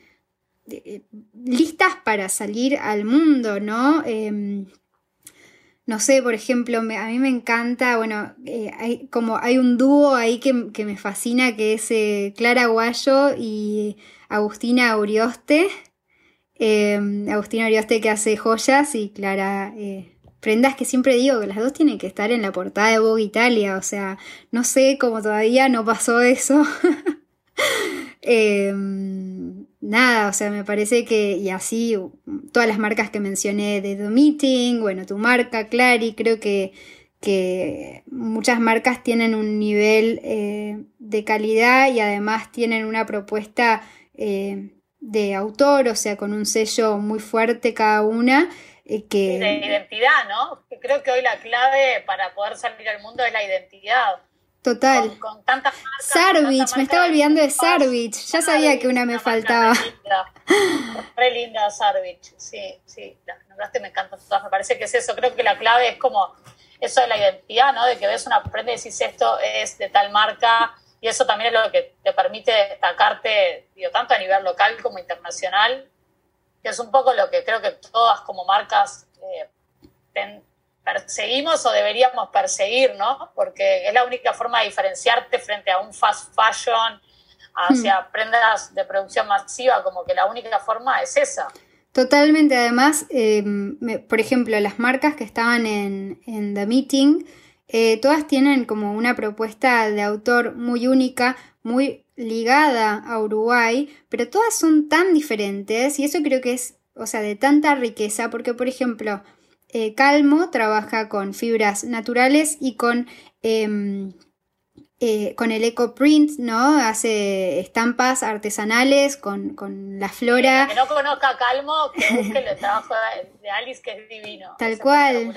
eh, listas para salir al mundo, ¿no? Em, no sé, por ejemplo, a mí me encanta, bueno, eh, hay, como hay un dúo ahí que, me fascina, que es eh, Clara Guayo y Agustina Aurioste. Em, Agustina Aurioste que hace joyas y Clara prendas que siempre digo que las dos tienen que estar en la portada de Vogue Italia, o sea, no sé cómo todavía no pasó eso. Em, nada, o sea, me parece que, y así, todas las marcas que mencioné de The Meeting, bueno, tu marca, Clary, creo que, que muchas marcas tienen un nivel eh, de calidad y además tienen una propuesta eh, de autor, o sea, con un sello muy fuerte cada una De identidad, ¿no? creo que hoy la clave para poder salir al mundo es la identidad. Total. Con, tantas Sarvich, me estaba olvidando de Sarvich. Ya sabía que una me faltaba. Re linda, re linda Sarvich, sí, sí. Las nombraste me encantan todas. Me parece que es eso. Creo que la clave es como eso de la identidad, ¿no? De que ves una prenda y decís esto es de tal marca. Y eso también es lo que te permite destacarte, digo, tanto a nivel local como internacional. Que es un poco lo que creo que todas como marcas eh, perseguimos o deberíamos perseguir, ¿no? Porque es la única forma de diferenciarte frente a un fast fashion, hacia hmm. prendas de producción masiva, como que la única forma es esa. Totalmente, además, em, por ejemplo, las marcas que estaban en, The Meeting, eh, todas tienen como una propuesta de autor muy única, muy ligada a Uruguay, pero todas son tan diferentes y eso creo que es, o sea, de tanta riqueza, porque por ejemplo, eh, Calmo trabaja con fibras naturales y con, em, eh, con el ecoprint, ¿no? Hace estampas artesanales con, la flora. que no conozca Calmo, que busque el trabajo de Alice, que es divino. Tal cual.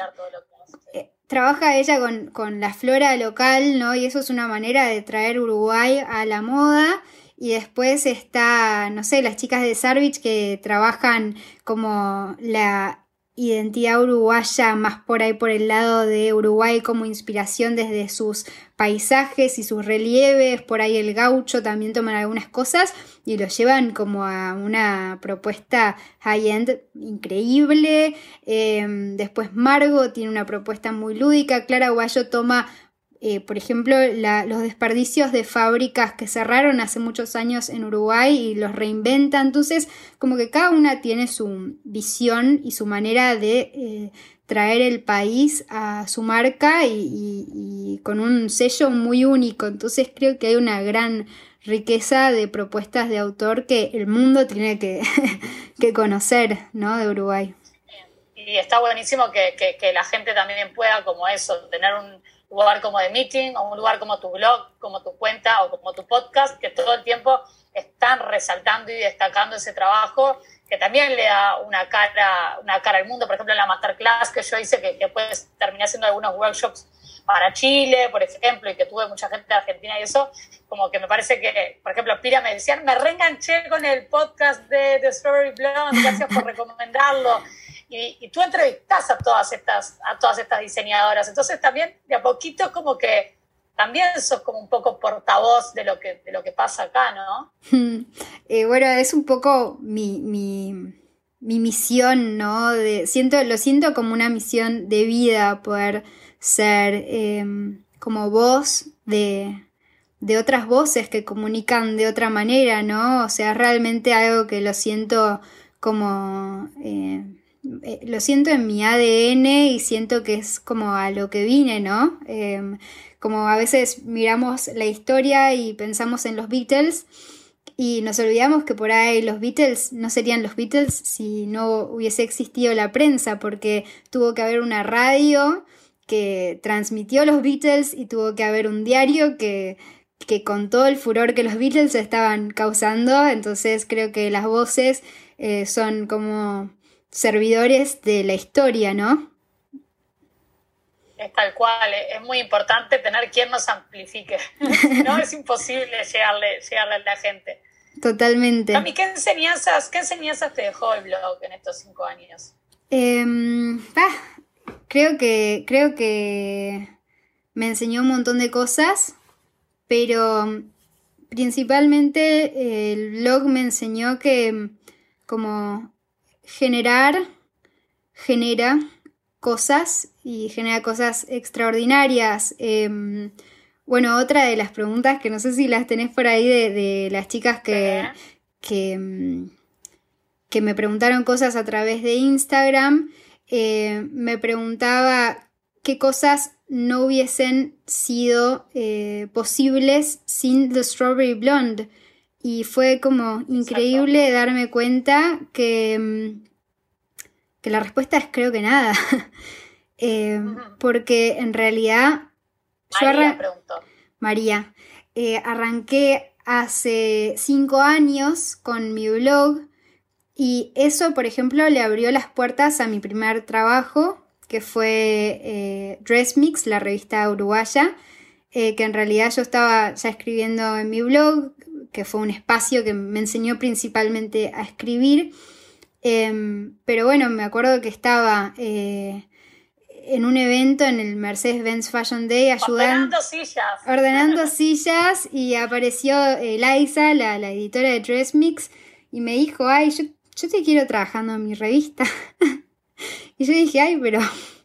Trabaja ella con, con, la flora local, ¿no? Y eso es una manera de traer Uruguay a la moda. Y después está, no sé, las chicas de Sarvich que trabajan como la identidad uruguaya más por ahí por el lado de Uruguay como inspiración desde sus paisajes y sus relieves, por ahí el gaucho también toman algunas cosas y lo llevan como a una propuesta high-end increíble. Em, después Margo tiene una propuesta muy lúdica, Clara Guayo toma eh, por ejemplo, los desperdicios de fábricas que cerraron hace muchos años en Uruguay y los reinventa. Entonces, como que cada una tiene su visión y su manera de eh, traer el país a su marca y, con un sello muy único. Entonces, creo que hay una gran riqueza de propuestas de autor que el mundo tiene que, conocer, ¿no? De Uruguay. Y está buenísimo que, que la gente también pueda, como eso, tener un lugar como de meeting o un lugar como tu blog, como tu cuenta o como tu podcast, que todo el tiempo están resaltando y destacando ese trabajo, que también le da una cara, una cara al mundo. Por ejemplo, en la masterclass que yo hice, que, después terminé haciendo algunos workshops para Chile, por ejemplo, y que tuve mucha gente de Argentina y eso, como que me parece que, por ejemplo, Pira me decían, me reenganché con el podcast de, The Strawberry Blonde, gracias por recomendarlo y, tú entrevistas a todas estas, a todas estas diseñadoras. Entonces también de a poquito como que también sos como un poco portavoz de lo que, de lo que pasa acá, ¿no? Eh, bueno, es un poco mi, mi, misión, ¿no? Siento, lo siento como una misión de vida poder ser em, como voz de, de otras voces que comunican de otra manera, ¿no? O sea, realmente algo que lo siento como eh, eh, lo siento en mi ADN y siento que es como a lo que vine, ¿no? Em, como a veces miramos la historia y pensamos en los Beatles y nos olvidamos que por ahí los Beatles no serían los Beatles si no hubiese existido la prensa, porque tuvo que haber una radio que transmitió los Beatles y tuvo que haber un diario que, que contó el furor que los Beatles estaban causando, entonces creo que las voces eh, son como servidores de la historia, ¿no? Es tal cual, es muy importante tener quien nos amplifique. no es imposible llegarle, llegarle a la gente. Totalmente. Mami, ¿qué enseñanzas, ¿qué enseñanzas te dejó el blog en estos cinco años? Em, ah, creo que, creo que me enseñó un montón de cosas, pero principalmente el blog me enseñó que como generar, genera cosas y genera cosas extraordinarias. Em, bueno, otra de las preguntas que no sé si las tenés por ahí de, las chicas que, que, em, que, me preguntaron cosas a través de Instagram, eh, me preguntaba qué cosas no hubiesen sido eh, posibles sin The Strawberry Blonde y fue como increíble darme cuenta que, mm, que la respuesta es creo que nada. Eh, porque en realidad... María preguntó. María. Eh, arranqué hace cinco años con mi blog Y eso, por ejemplo, le abrió las puertas a mi primer trabajo, que fue eh, Dress Mix, la revista uruguaya, eh, que en realidad yo estaba ya escribiendo en mi blog, que fue un espacio que me enseñó principalmente a escribir. Em, pero bueno, me acuerdo que estaba eh, en un evento en el Mercedes-Benz Fashion Day ayudando. Ordenando sillas. Ordenando sillas y apareció Liza, la, la editora de Dress Mix, y me dijo, ay, yo yo te quiero trabajando en mi revista. y yo dije, ay, pero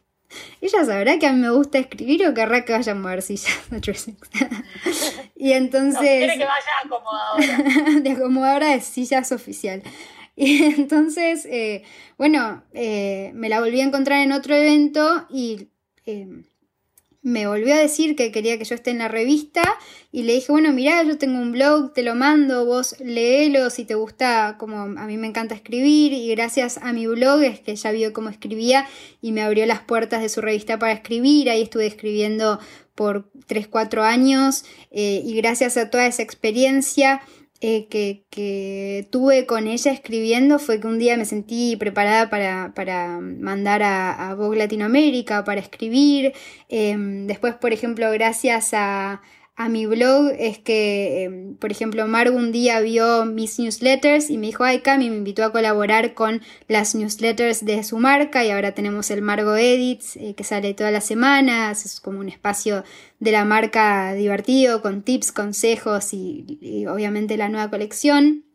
ella sabrá que a mí me gusta escribir o querrá que vaya a mover sillas y entonces... quiere que vaya acomodadora. de acomodadora de sillas oficial. Y entonces, eh, bueno, eh, me la volví a encontrar en otro evento y eh, me volvió a decir que quería que yo esté en la revista y le dije, bueno, mirá, yo tengo un blog, te lo mando, vos léelo si te gusta, como a mí me encanta escribir y gracias a mi blog es que ella vio cómo escribía y me abrió las puertas de su revista para escribir, ahí estuve escribiendo por 3, 4 años eh, y gracias a toda esa experiencia eh, que, tuve con ella escribiendo fue que un día me sentí preparada para, mandar a, a, Vogue Latinoamérica, para escribir. Em, después, por ejemplo, gracias a, a mi blog es que, em, por ejemplo, Margo un día vio mis newsletters y me dijo, ay, Cami, me invitó a colaborar con las newsletters de su marca y ahora tenemos el Margo Edits eh, que sale todas las semanas, es como un espacio de la marca divertido con tips, consejos y obviamente la nueva colección.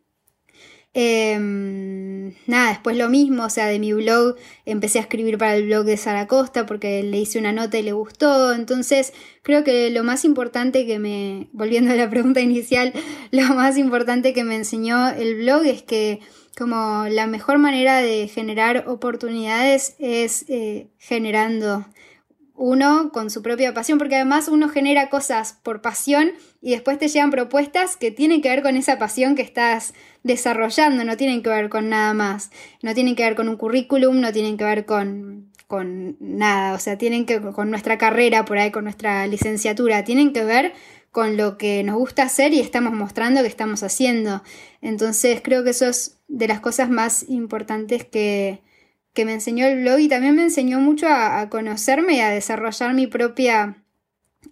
Em, nada, después lo mismo, o sea, de mi blog empecé a escribir para el blog de Sara Costa porque le hice una nota y le gustó. Entonces, creo que lo más importante que me, volviendo a la pregunta inicial, lo más importante que me enseñó el blog es que como la mejor manera de generar oportunidades es eh, generando uno con su propia pasión, porque además uno genera cosas por pasión y después te llegan propuestas que tienen que ver con esa pasión que estás desarrollando, no tienen que ver con nada más, no tienen que ver con un currículum, no tienen que ver con, con nada, o sea, tienen que con nuestra carrera por ahí, con nuestra licenciatura, tienen que ver con lo que nos gusta hacer y estamos mostrando que estamos haciendo. Entonces creo que eso es de las cosas más importantes que, que me enseñó el blog y también me enseñó mucho a, conocerme y a desarrollar mi propia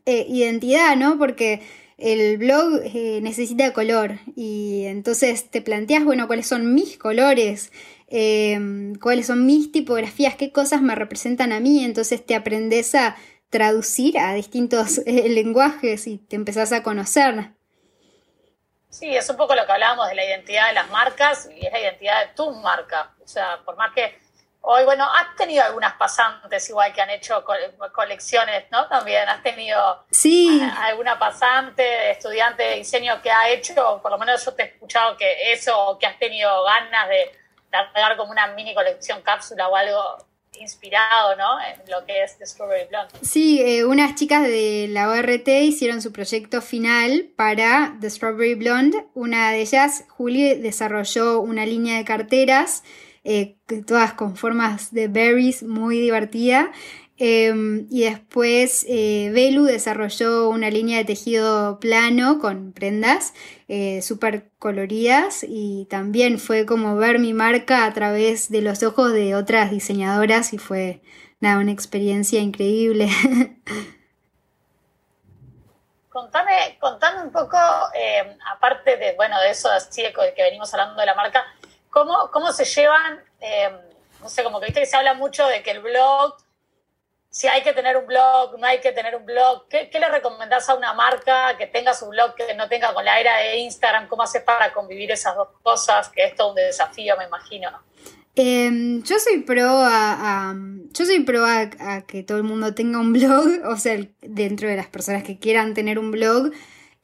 eh, identidad, ¿no? Porque el blog eh, necesita color y entonces te planteas, bueno, cuáles son mis colores, em, cuáles son mis tipografías, qué cosas me representan a mí, entonces te aprendes a traducir a distintos eh, lenguajes y te empezás a conocer. Sí, es un poco lo que hablábamos de la identidad de las marcas y es la identidad de tu marca. O sea, por más que Hoy, bueno, has tenido algunas pasantes igual que han hecho colecciones, ¿no? También has tenido sí. alguna pasante, estudiante de diseño que ha hecho, por lo menos yo te he escuchado que eso, que has tenido ganas de dar como una mini colección cápsula o algo inspirado, ¿no? En lo que es The Strawberry Blonde. Sí, eh, unas chicas de la ORT hicieron su proyecto final para The Strawberry Blonde. Una de ellas, Julie, desarrolló una línea de carteras eh, todas con formas de berries muy divertida. Em, y después eh, Belu desarrolló una línea de tejido plano con prendas eh, súper coloridas y también fue como ver mi marca a través de los ojos de otras diseñadoras y fue una experiencia increíble. Contame, contame un poco, em, aparte de, bueno, de eso así que venimos hablando de la marca, ¿Cómo, cómo se llevan? Eh, no sé, como que viste que se habla mucho de que el blog, si hay que tener un blog, no hay que tener un blog. ¿Qué, le recomendás a una marca que tenga su blog, que no tenga con la era de Instagram? ¿Cómo haces para convivir esas dos cosas? Que es todo un desafío, me imagino. Em, yo soy pro a, yo soy pro a, que todo el mundo tenga un blog, o sea, dentro de las personas que quieran tener un blog,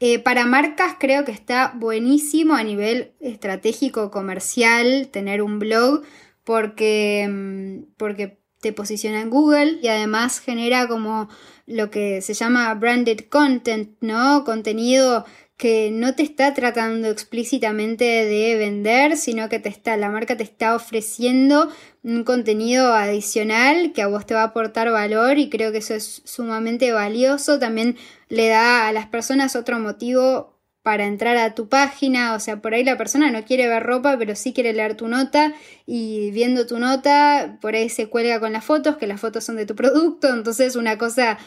eh, para marcas creo que está buenísimo a nivel estratégico comercial tener un blog porque, mm, porque te posiciona en Google y además genera como lo que se llama branded content, ¿no? Contenido que no te está tratando explícitamente de vender, sino que te está, la marca te está ofreciendo un contenido adicional que a vos te va a aportar valor y creo que eso es sumamente valioso. También le da a las personas otro motivo para entrar a tu página, o sea, por ahí la persona no quiere ver ropa, pero sí quiere leer tu nota y viendo tu nota, por ahí se cuelga con las fotos, que las fotos son de tu producto, entonces una cosa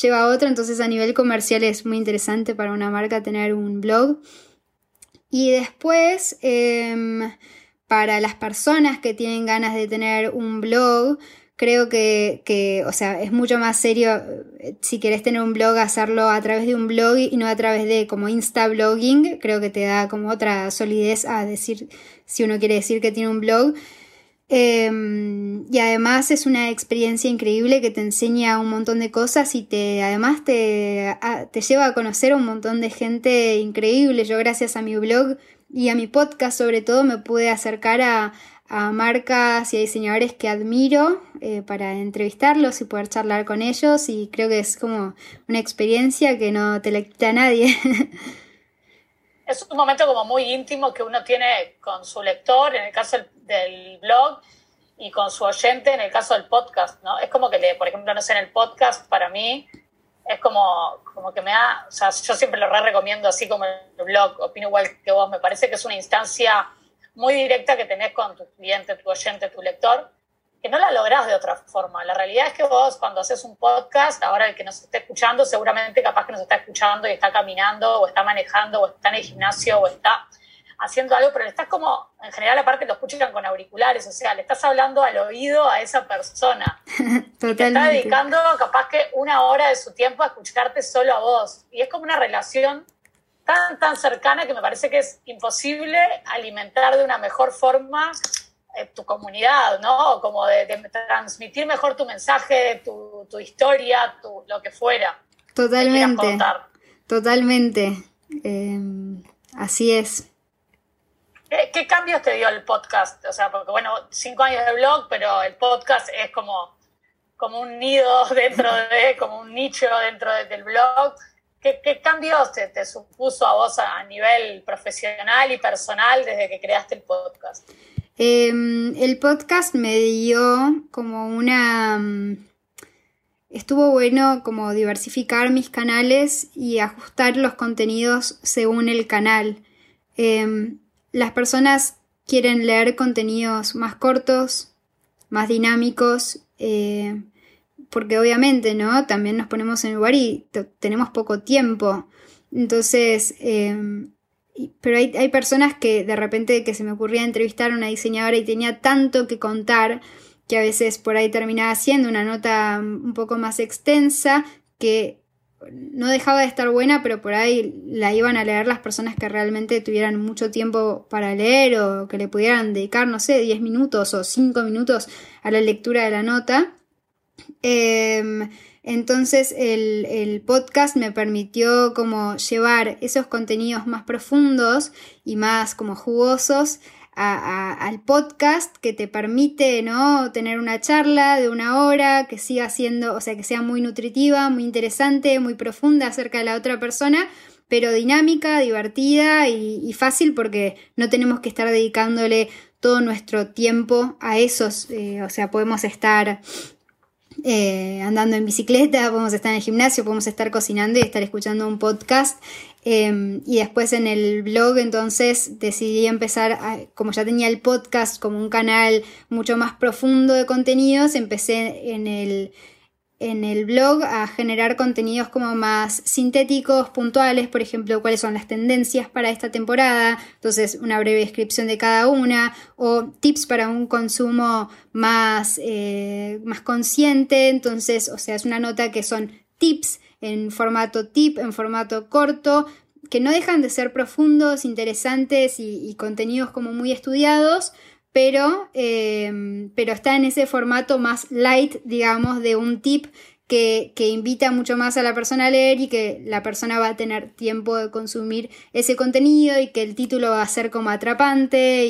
lleva a otra, entonces a nivel comercial es muy interesante para una marca tener un blog. Y después, em, para las personas que tienen ganas de tener un blog, creo que, o sea, es mucho más serio eh, si querés tener un blog, hacerlo a través de un blog y no a través de como Insta blogging. Creo que te da como otra solidez a decir si uno quiere decir que tiene un blog. Em, y además es una experiencia increíble que te enseña un montón de cosas y te además te, te lleva a conocer un montón de gente increíble. Yo gracias a mi blog y a mi podcast sobre todo me pude acercar a, a marcas y a diseñadores que admiro eh, para entrevistarlos y poder charlar con ellos y creo que es como una experiencia que no te la quita nadie. es un momento como muy íntimo que uno tiene con su lector, en el caso del blog, y con su oyente, en el caso del podcast, ¿no? Es como que, le, por ejemplo, no sé, en el podcast, para mí, es como, como que me da, o sea, yo siempre lo re recomiendo, así como el blog, opino igual que vos, me parece que es una instancia muy directa que tenés con tu cliente, tu oyente, tu lector, que no la lográs de otra forma. La realidad es que vos cuando haces un podcast, ahora el que nos esté escuchando, seguramente capaz que nos está escuchando y está caminando o está manejando o está en el gimnasio o está haciendo algo, pero le estás como, en general aparte lo escuchan con auriculares, o sea, le estás hablando al oído a esa persona. Totalmente. te está dedicando capaz que una hora de su tiempo a escucharte solo a vos. Y es como una relación tan, tan cercana que me parece que es imposible alimentar de una mejor forma eh, tu comunidad, ¿no? Como de, transmitir mejor tu mensaje, tu, tu historia, tu, lo que fuera. Totalmente. Totalmente. Em, así es. ¿Qué, cambios te dio el podcast? O sea, porque bueno, cinco años de blog, pero el podcast es como, como un nido dentro de, como un nicho dentro del blog. ¿Qué, cambios te, te, supuso a vos a nivel profesional y personal desde que creaste el podcast? Em, el podcast me dio como una... Mm, estuvo bueno como diversificar mis canales y ajustar los contenidos según el canal. Em, las personas quieren leer contenidos más cortos, más dinámicos, eh, porque obviamente, ¿no? También nos ponemos en lugar y tenemos poco tiempo. Entonces, em, pero hay, hay, personas que de repente que se me ocurría entrevistar a una diseñadora y tenía tanto que contar que a veces por ahí terminaba siendo una nota un poco más extensa que no dejaba de estar buena, pero por ahí la iban a leer las personas que realmente tuvieran mucho tiempo para leer o que le pudieran dedicar, no sé, 10 minutos o 5 minutos a la lectura de la nota. Em, entonces el, podcast me permitió como llevar esos contenidos más profundos y más como jugosos al podcast que te permite ¿no? tener una charla de una hora que siga siendo, o sea, que sea muy nutritiva, muy interesante, muy profunda acerca de la otra persona, pero dinámica, divertida y, fácil porque no tenemos que estar dedicándole todo nuestro tiempo a esos, eh, o sea, podemos estar eh, andando en bicicleta, podemos estar en el gimnasio, podemos estar cocinando y estar escuchando un podcast. Em, y después en el blog entonces decidí empezar, como ya tenía el podcast como un canal mucho más profundo de contenidos, empecé en el en el blog a generar contenidos como más sintéticos, puntuales, por ejemplo, cuáles son las tendencias para esta temporada, entonces una breve descripción de cada una, o tips para un consumo más, eh, más consciente, entonces, o sea, es una nota que son tips en formato tip, en formato corto, que no dejan de ser profundos, interesantes y, contenidos como muy estudiados, pero, em, pero está en ese formato más light, digamos, de un tip que, invita mucho más a la persona a leer y que la persona va a tener tiempo de consumir ese contenido y que el título va a ser como atrapante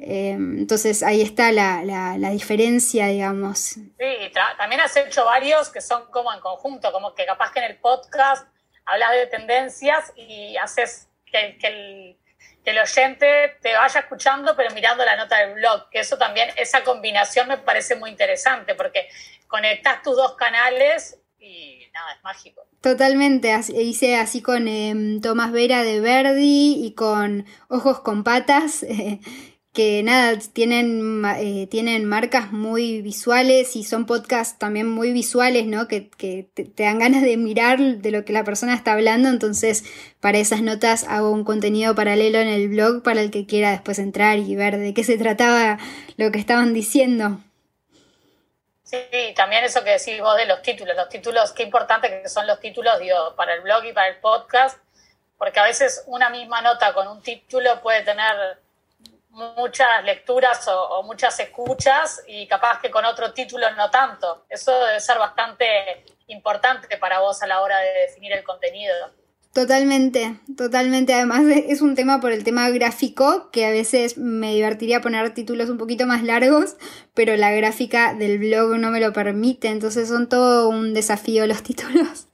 em, entonces ahí está la, la, diferencia, digamos. Sí, también has hecho varios que son como en conjunto, como que capaz que en el podcast hablas de tendencias y haces que, que el que el oyente te vaya escuchando, pero mirando la nota del blog, que eso también, esa combinación me parece muy interesante, porque conectas tus dos canales y nada, es mágico. Totalmente, hice así con em, Tomás Vera de Verdi y con Ojos con Patas, que nada, tienen, eh, tienen marcas muy visuales y son podcasts también muy visuales, ¿no? Que, te, te, dan ganas de mirar de lo que la persona está hablando, entonces para esas notas hago un contenido paralelo en el blog para el que quiera después entrar y ver de qué se trataba lo que estaban diciendo. Sí, también eso que decís vos de los títulos, los títulos, qué importante que son los títulos, digo, para el blog y para el podcast, porque a veces una misma nota con un título puede tener muchas lecturas o, muchas escuchas y capaz que con otro título no tanto. Eso debe ser bastante importante para vos a la hora de definir el contenido. Totalmente, totalmente. Además es un tema por el tema gráfico, que a veces me divertiría poner títulos un poquito más largos, pero la gráfica del blog no me lo permite, entonces son todo un desafío los títulos.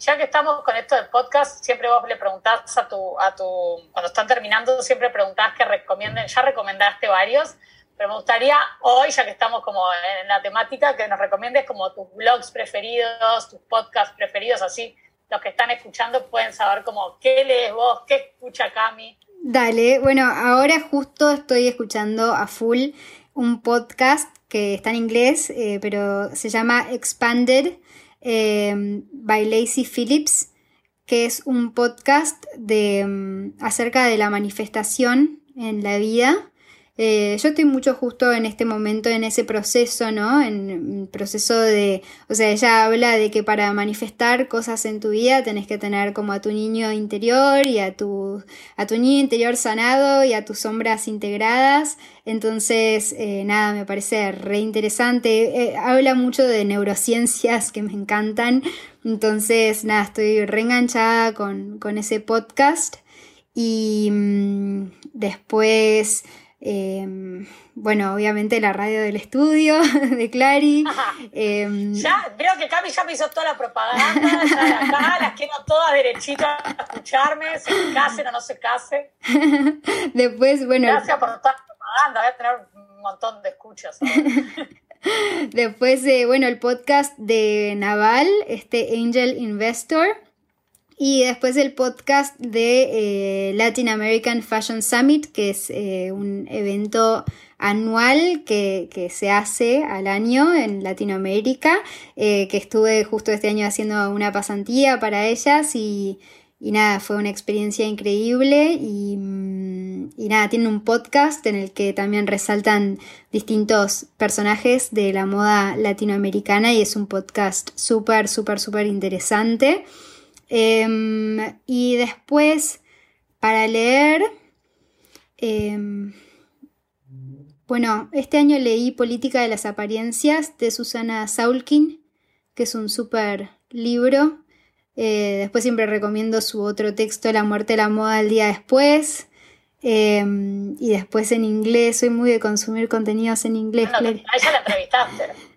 Ya que estamos con esto del podcast, siempre vos le preguntás a tu, a tu, cuando están terminando, siempre preguntás que recomienden, ya recomendaste varios, pero me gustaría hoy, ya que estamos como en la temática, que nos recomiendes como tus blogs preferidos, tus podcasts preferidos, así los que están escuchando pueden saber como qué lees vos, qué escucha Cami. Dale, bueno, ahora justo estoy escuchando a full un podcast que está en inglés, eh, pero se llama Expanded eh, by Lacey Phillips, que es un podcast de, mm, acerca de la manifestación en la vida eh, yo estoy mucho justo en este momento en ese proceso, ¿no? En, proceso de, o sea, ella habla de que para manifestar cosas en tu vida tenés que tener como a tu niño interior y a tu, a tu niño interior sanado y a tus sombras integradas. Entonces, eh, nada, me parece re interesante. Eh, habla mucho de neurociencias que me encantan. Entonces, nada, estoy reenganchada con, con ese podcast. Y mm, después Em, bueno, obviamente la radio del estudio de Clary. Em, ya, veo que Cami ya me hizo toda la propaganda, ya de acá, las quiero todas derechitas a escucharme, se casen o no se case. Después, bueno. Gracias por toda la propaganda, voy a tener un montón de escuchas. Después, bueno, el podcast de Naval, este Angel Investor. Y después el podcast de eh, Latin American Fashion Summit, que es eh, un evento anual que, se hace al año en Latinoamérica, eh, que estuve justo este año haciendo una pasantía para ellas y, nada, fue una experiencia increíble y, mm, y, nada, tienen un podcast en el que también resaltan distintos personajes de la moda latinoamericana y es un podcast súper, súper, súper interesante. Em, y después, para leer, em, bueno, este año leí Política de las Apariencias de Susana Saulkin, que es un súper libro. Eh, después siempre recomiendo su otro texto, La muerte de la moda el día después. Em, y después en inglés, soy muy de consumir contenidos en inglés. a ella la entrevistaste.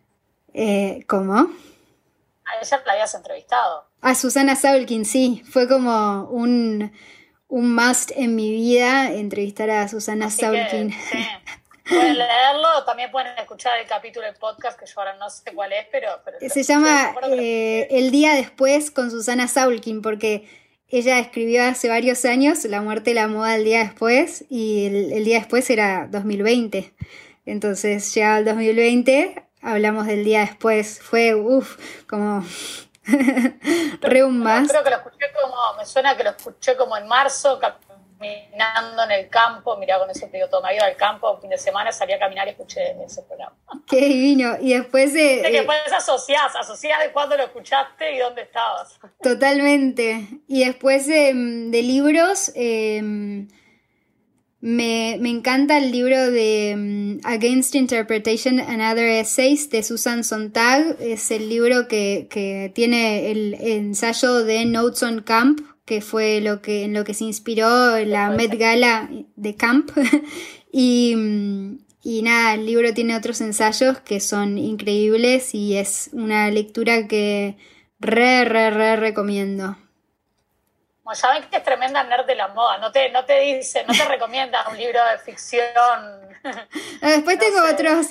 Eh, ¿Cómo? A ella la habías entrevistado. A Susana Saulkin, sí, fue como un, un must en mi vida entrevistar a Susana Saulkin. sí. Pueden leerlo, también pueden escuchar el capítulo del podcast, que yo ahora no sé cuál es, pero... Se llama eh, El día después con Susana Saulkin, porque ella escribió hace varios años La muerte y la moda el día después, y el, día después era 2020. Entonces, ya al 2020, hablamos del día después. Fue, uff, como Re un más. Creo que lo escuché como, me suena que lo escuché como en marzo, caminando en el campo, mira con eso te digo todo, me ido al campo, un fin de semana salí a caminar y escuché ese programa. Qué divino. Y después de... que después asociás, asociás de cuándo lo escuchaste y dónde estabas. Totalmente. Y después de, libros... Eh, me, encanta el libro de mm, Against Interpretation and Other Essays de Susan Sontag. Es el libro que, tiene el ensayo de Notes on Camp, que fue lo que, en lo que se inspiró la Met Gala de Camp. y, mm, y nada, el libro tiene otros ensayos que son increíbles y es una lectura que re, re, re recomiendo. Como saben que es tremenda nerd de la moda, no te, no te dice, no te recomienda un libro de ficción. Después tengo otros,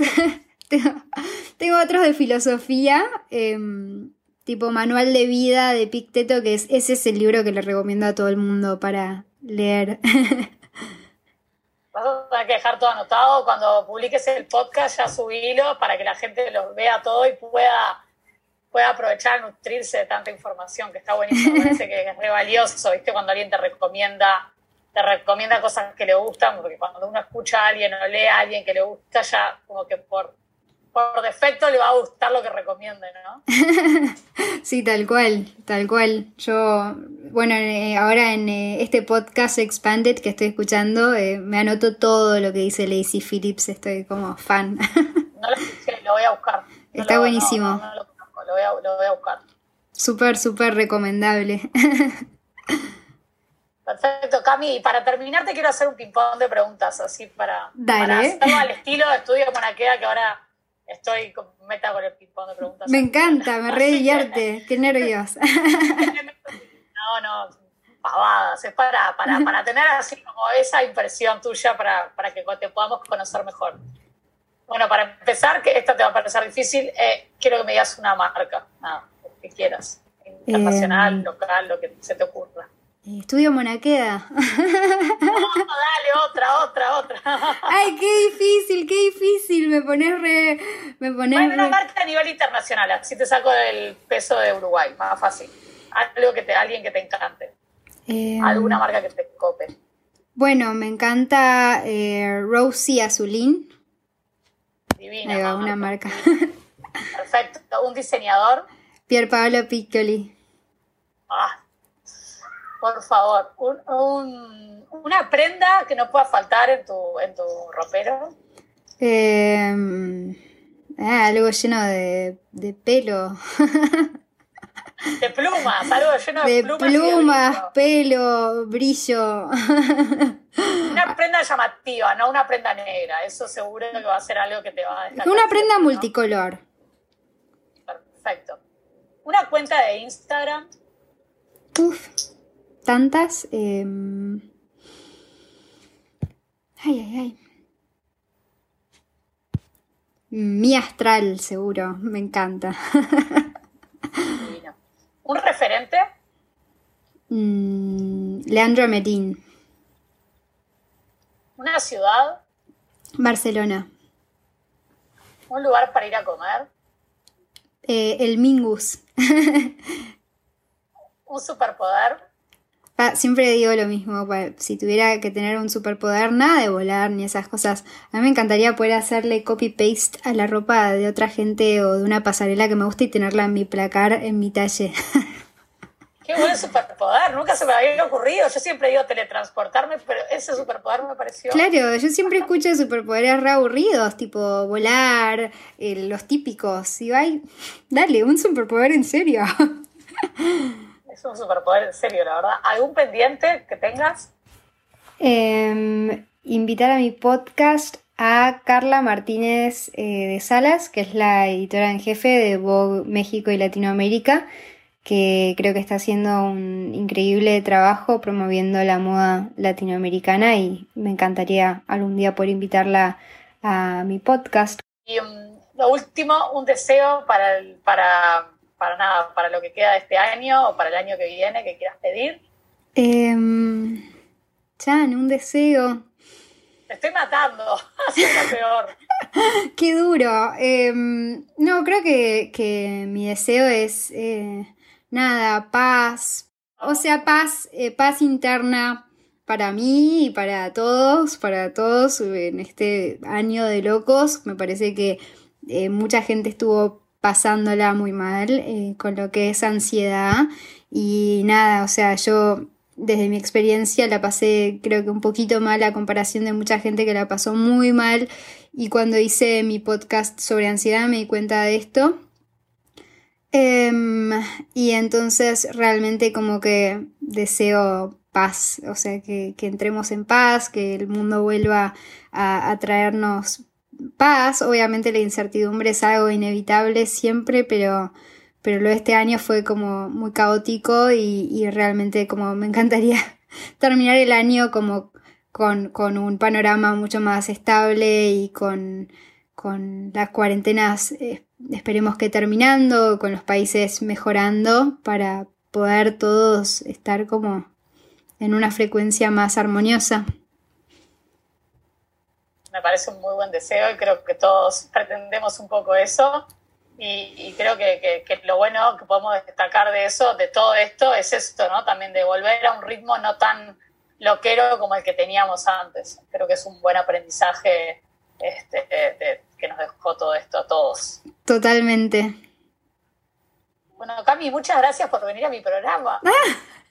tengo, otros de filosofía, em, tipo Manual de Vida de Picteto, que es, ese es el libro que le recomiendo a todo el mundo para leer. Vas a tener que dejar todo anotado. Cuando publiques el podcast, ya subilo para que la gente lo vea todo y pueda, pueda aprovechar, nutrirse de tanta información, que está buenísimo. Parece que es re valioso, ¿viste? Cuando alguien te recomienda, te recomienda cosas que le gustan, porque cuando uno escucha a alguien o lee a alguien que le gusta, ya como que por por defecto le va a gustar lo que recomiende, ¿no? sí, tal cual, tal cual. Yo, bueno, eh, ahora en eh, este podcast Expanded que estoy escuchando, eh, me anoto todo lo que dice Lacey Phillips, estoy como fan. no lo escuché, lo voy a buscar. Está buenísimo. No, lo, lo, voy a, lo voy a buscar. Súper, súper recomendable. Perfecto, Cami. Y para terminar, te quiero hacer un ping-pong de preguntas, así para, Dale. para al estilo de estudio Monaquea, que ahora estoy con meta con el ping-pong de preguntas. Me encanta, me re divierte. Qué nervios. no, no, pavadas. Es para, para, para tener así como esa impresión tuya para, para que te podamos conocer mejor. Bueno, para empezar, que esta te va a parecer difícil, eh, quiero que me digas una marca, nada, que quieras, internacional, Eh, local, lo que se te ocurra. Estudio Monaqueda. No, dale, otra, otra, otra. Ay, qué difícil, qué difícil. Me pones re. Me pones Bueno, una re- marca a nivel internacional, así te saco del peso de Uruguay, más fácil. Algo que te, alguien que te encante, Eh, alguna marca que te cope. Bueno, me encanta eh, Rosie Azulín. Divina. Ahí va, una marca. Perfecto. Un diseñador. Pier Paolo Piccoli. Ah, por favor. Un, un- una prenda que no pueda faltar en tu, en tu ropero. Eh, ah, algo lleno de, de pelo. De plumas, algo lleno de, De plumas. plumas, pelo, brillo. Una prenda llamativa, no una prenda negra. Eso seguro que va a ser algo que te va a destacar. Una prenda multicolor. Perfecto. Una cuenta de Instagram. Uf, tantas. eh, Ay, ay, ay. Mi astral, seguro, me encanta. Un referente. Mm, Leandro Medín, Una ciudad. Barcelona. Un lugar para ir a comer. Eh, el Mingus. Un superpoder. Siempre digo lo mismo, si tuviera que tener un superpoder, nada de volar ni esas cosas. A mí me encantaría poder hacerle copy-paste a la ropa de otra gente o de una pasarela que me gusta y tenerla en mi placar, en mi talle. Qué buen superpoder. Nunca se me había ocurrido. Yo siempre digo teletransportarme, pero ese superpoder me pareció. Claro, yo siempre escucho superpoderes re aburridos, tipo volar, eh, los típicos. Y ay, dale, un superpoder en serio. Es un superpoder en serio, la verdad. ¿Algún pendiente que tengas? Em, invitar a mi podcast a Carla Martínez eh, de Salas, que es la editora en jefe de Vogue México y Latinoamérica, que creo que está haciendo un increíble trabajo promoviendo la moda latinoamericana y me encantaría algún día poder invitarla a mi podcast. Y um, lo último, un deseo para, el, para, para nada, para lo que queda de este año o para el año que viene que quieras pedir. Em, Chan, un deseo. Te estoy matando. Así es lo peor. Qué duro. Em, no, creo que, que mi deseo es eh, nada, paz. O sea, paz, eh, paz interna para mí y para todos, para todos en este año de locos. Me parece que eh, mucha gente estuvo pasándola muy mal eh, con lo que es ansiedad. Y nada, o sea, yo desde mi experiencia la pasé creo que un poquito mal a comparación de mucha gente que la pasó muy mal y cuando hice mi podcast sobre ansiedad me di cuenta de esto. Em, y entonces realmente como que deseo paz, o sea, que, que entremos en paz, que el mundo vuelva a, a traernos paz. Obviamente la incertidumbre es algo inevitable siempre, pero, pero lo de este año fue como muy caótico y, realmente como me encantaría terminar el año como con, con un panorama mucho más estable y con, con las cuarentenas eh, esperemos que terminando, con los países mejorando para poder todos estar como en una frecuencia más armoniosa. Me parece un muy buen deseo y creo que todos pretendemos un poco eso. Y, creo que, lo bueno que podemos destacar de eso, de todo esto, es esto, ¿no? También de volver a un ritmo no tan loquero como el que teníamos antes. Creo que es un buen aprendizaje este, que nos dejó todo esto a todos. Totalmente. Bueno, Cami, muchas gracias por venir a mi programa.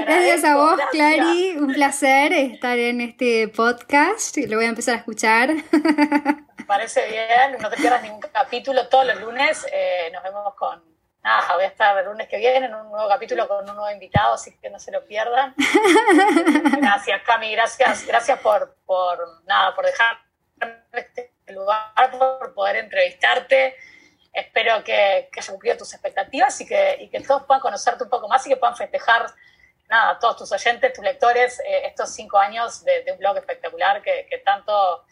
Gracias a vos, Clary. Un placer estar en este podcast. Lo voy a empezar a escuchar. Me parece bien. No te pierdas ningún capítulo. Todos los lunes eh, nos vemos con. Nada, voy a estar el lunes que viene en un nuevo capítulo con un nuevo invitado, así que no se lo pierdan. gracias, Cami. Gracias, gracias por, por nada, por dejar este lugar, por poder entrevistarte espero que, que haya cumplido tus expectativas y que, y que todos puedan conocerte un poco más y que puedan festejar nada, todos tus oyentes, tus lectores, eh, estos cinco años de, un blog espectacular que, tanto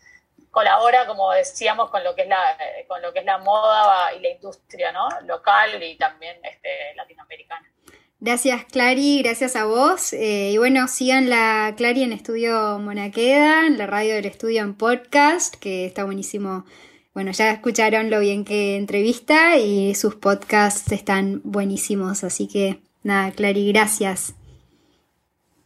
colabora, como decíamos, con lo que es la, eh, con lo que es la moda y la industria ¿no? local y también este, latinoamericana. Gracias Clary, gracias a vos. Eh, y bueno, sigan la Clary en Estudio Monaqueda, en la radio del estudio en podcast, que está buenísimo. Bueno, ya escucharon lo bien que entrevista y sus podcasts están buenísimos, así que nada, Clary, gracias.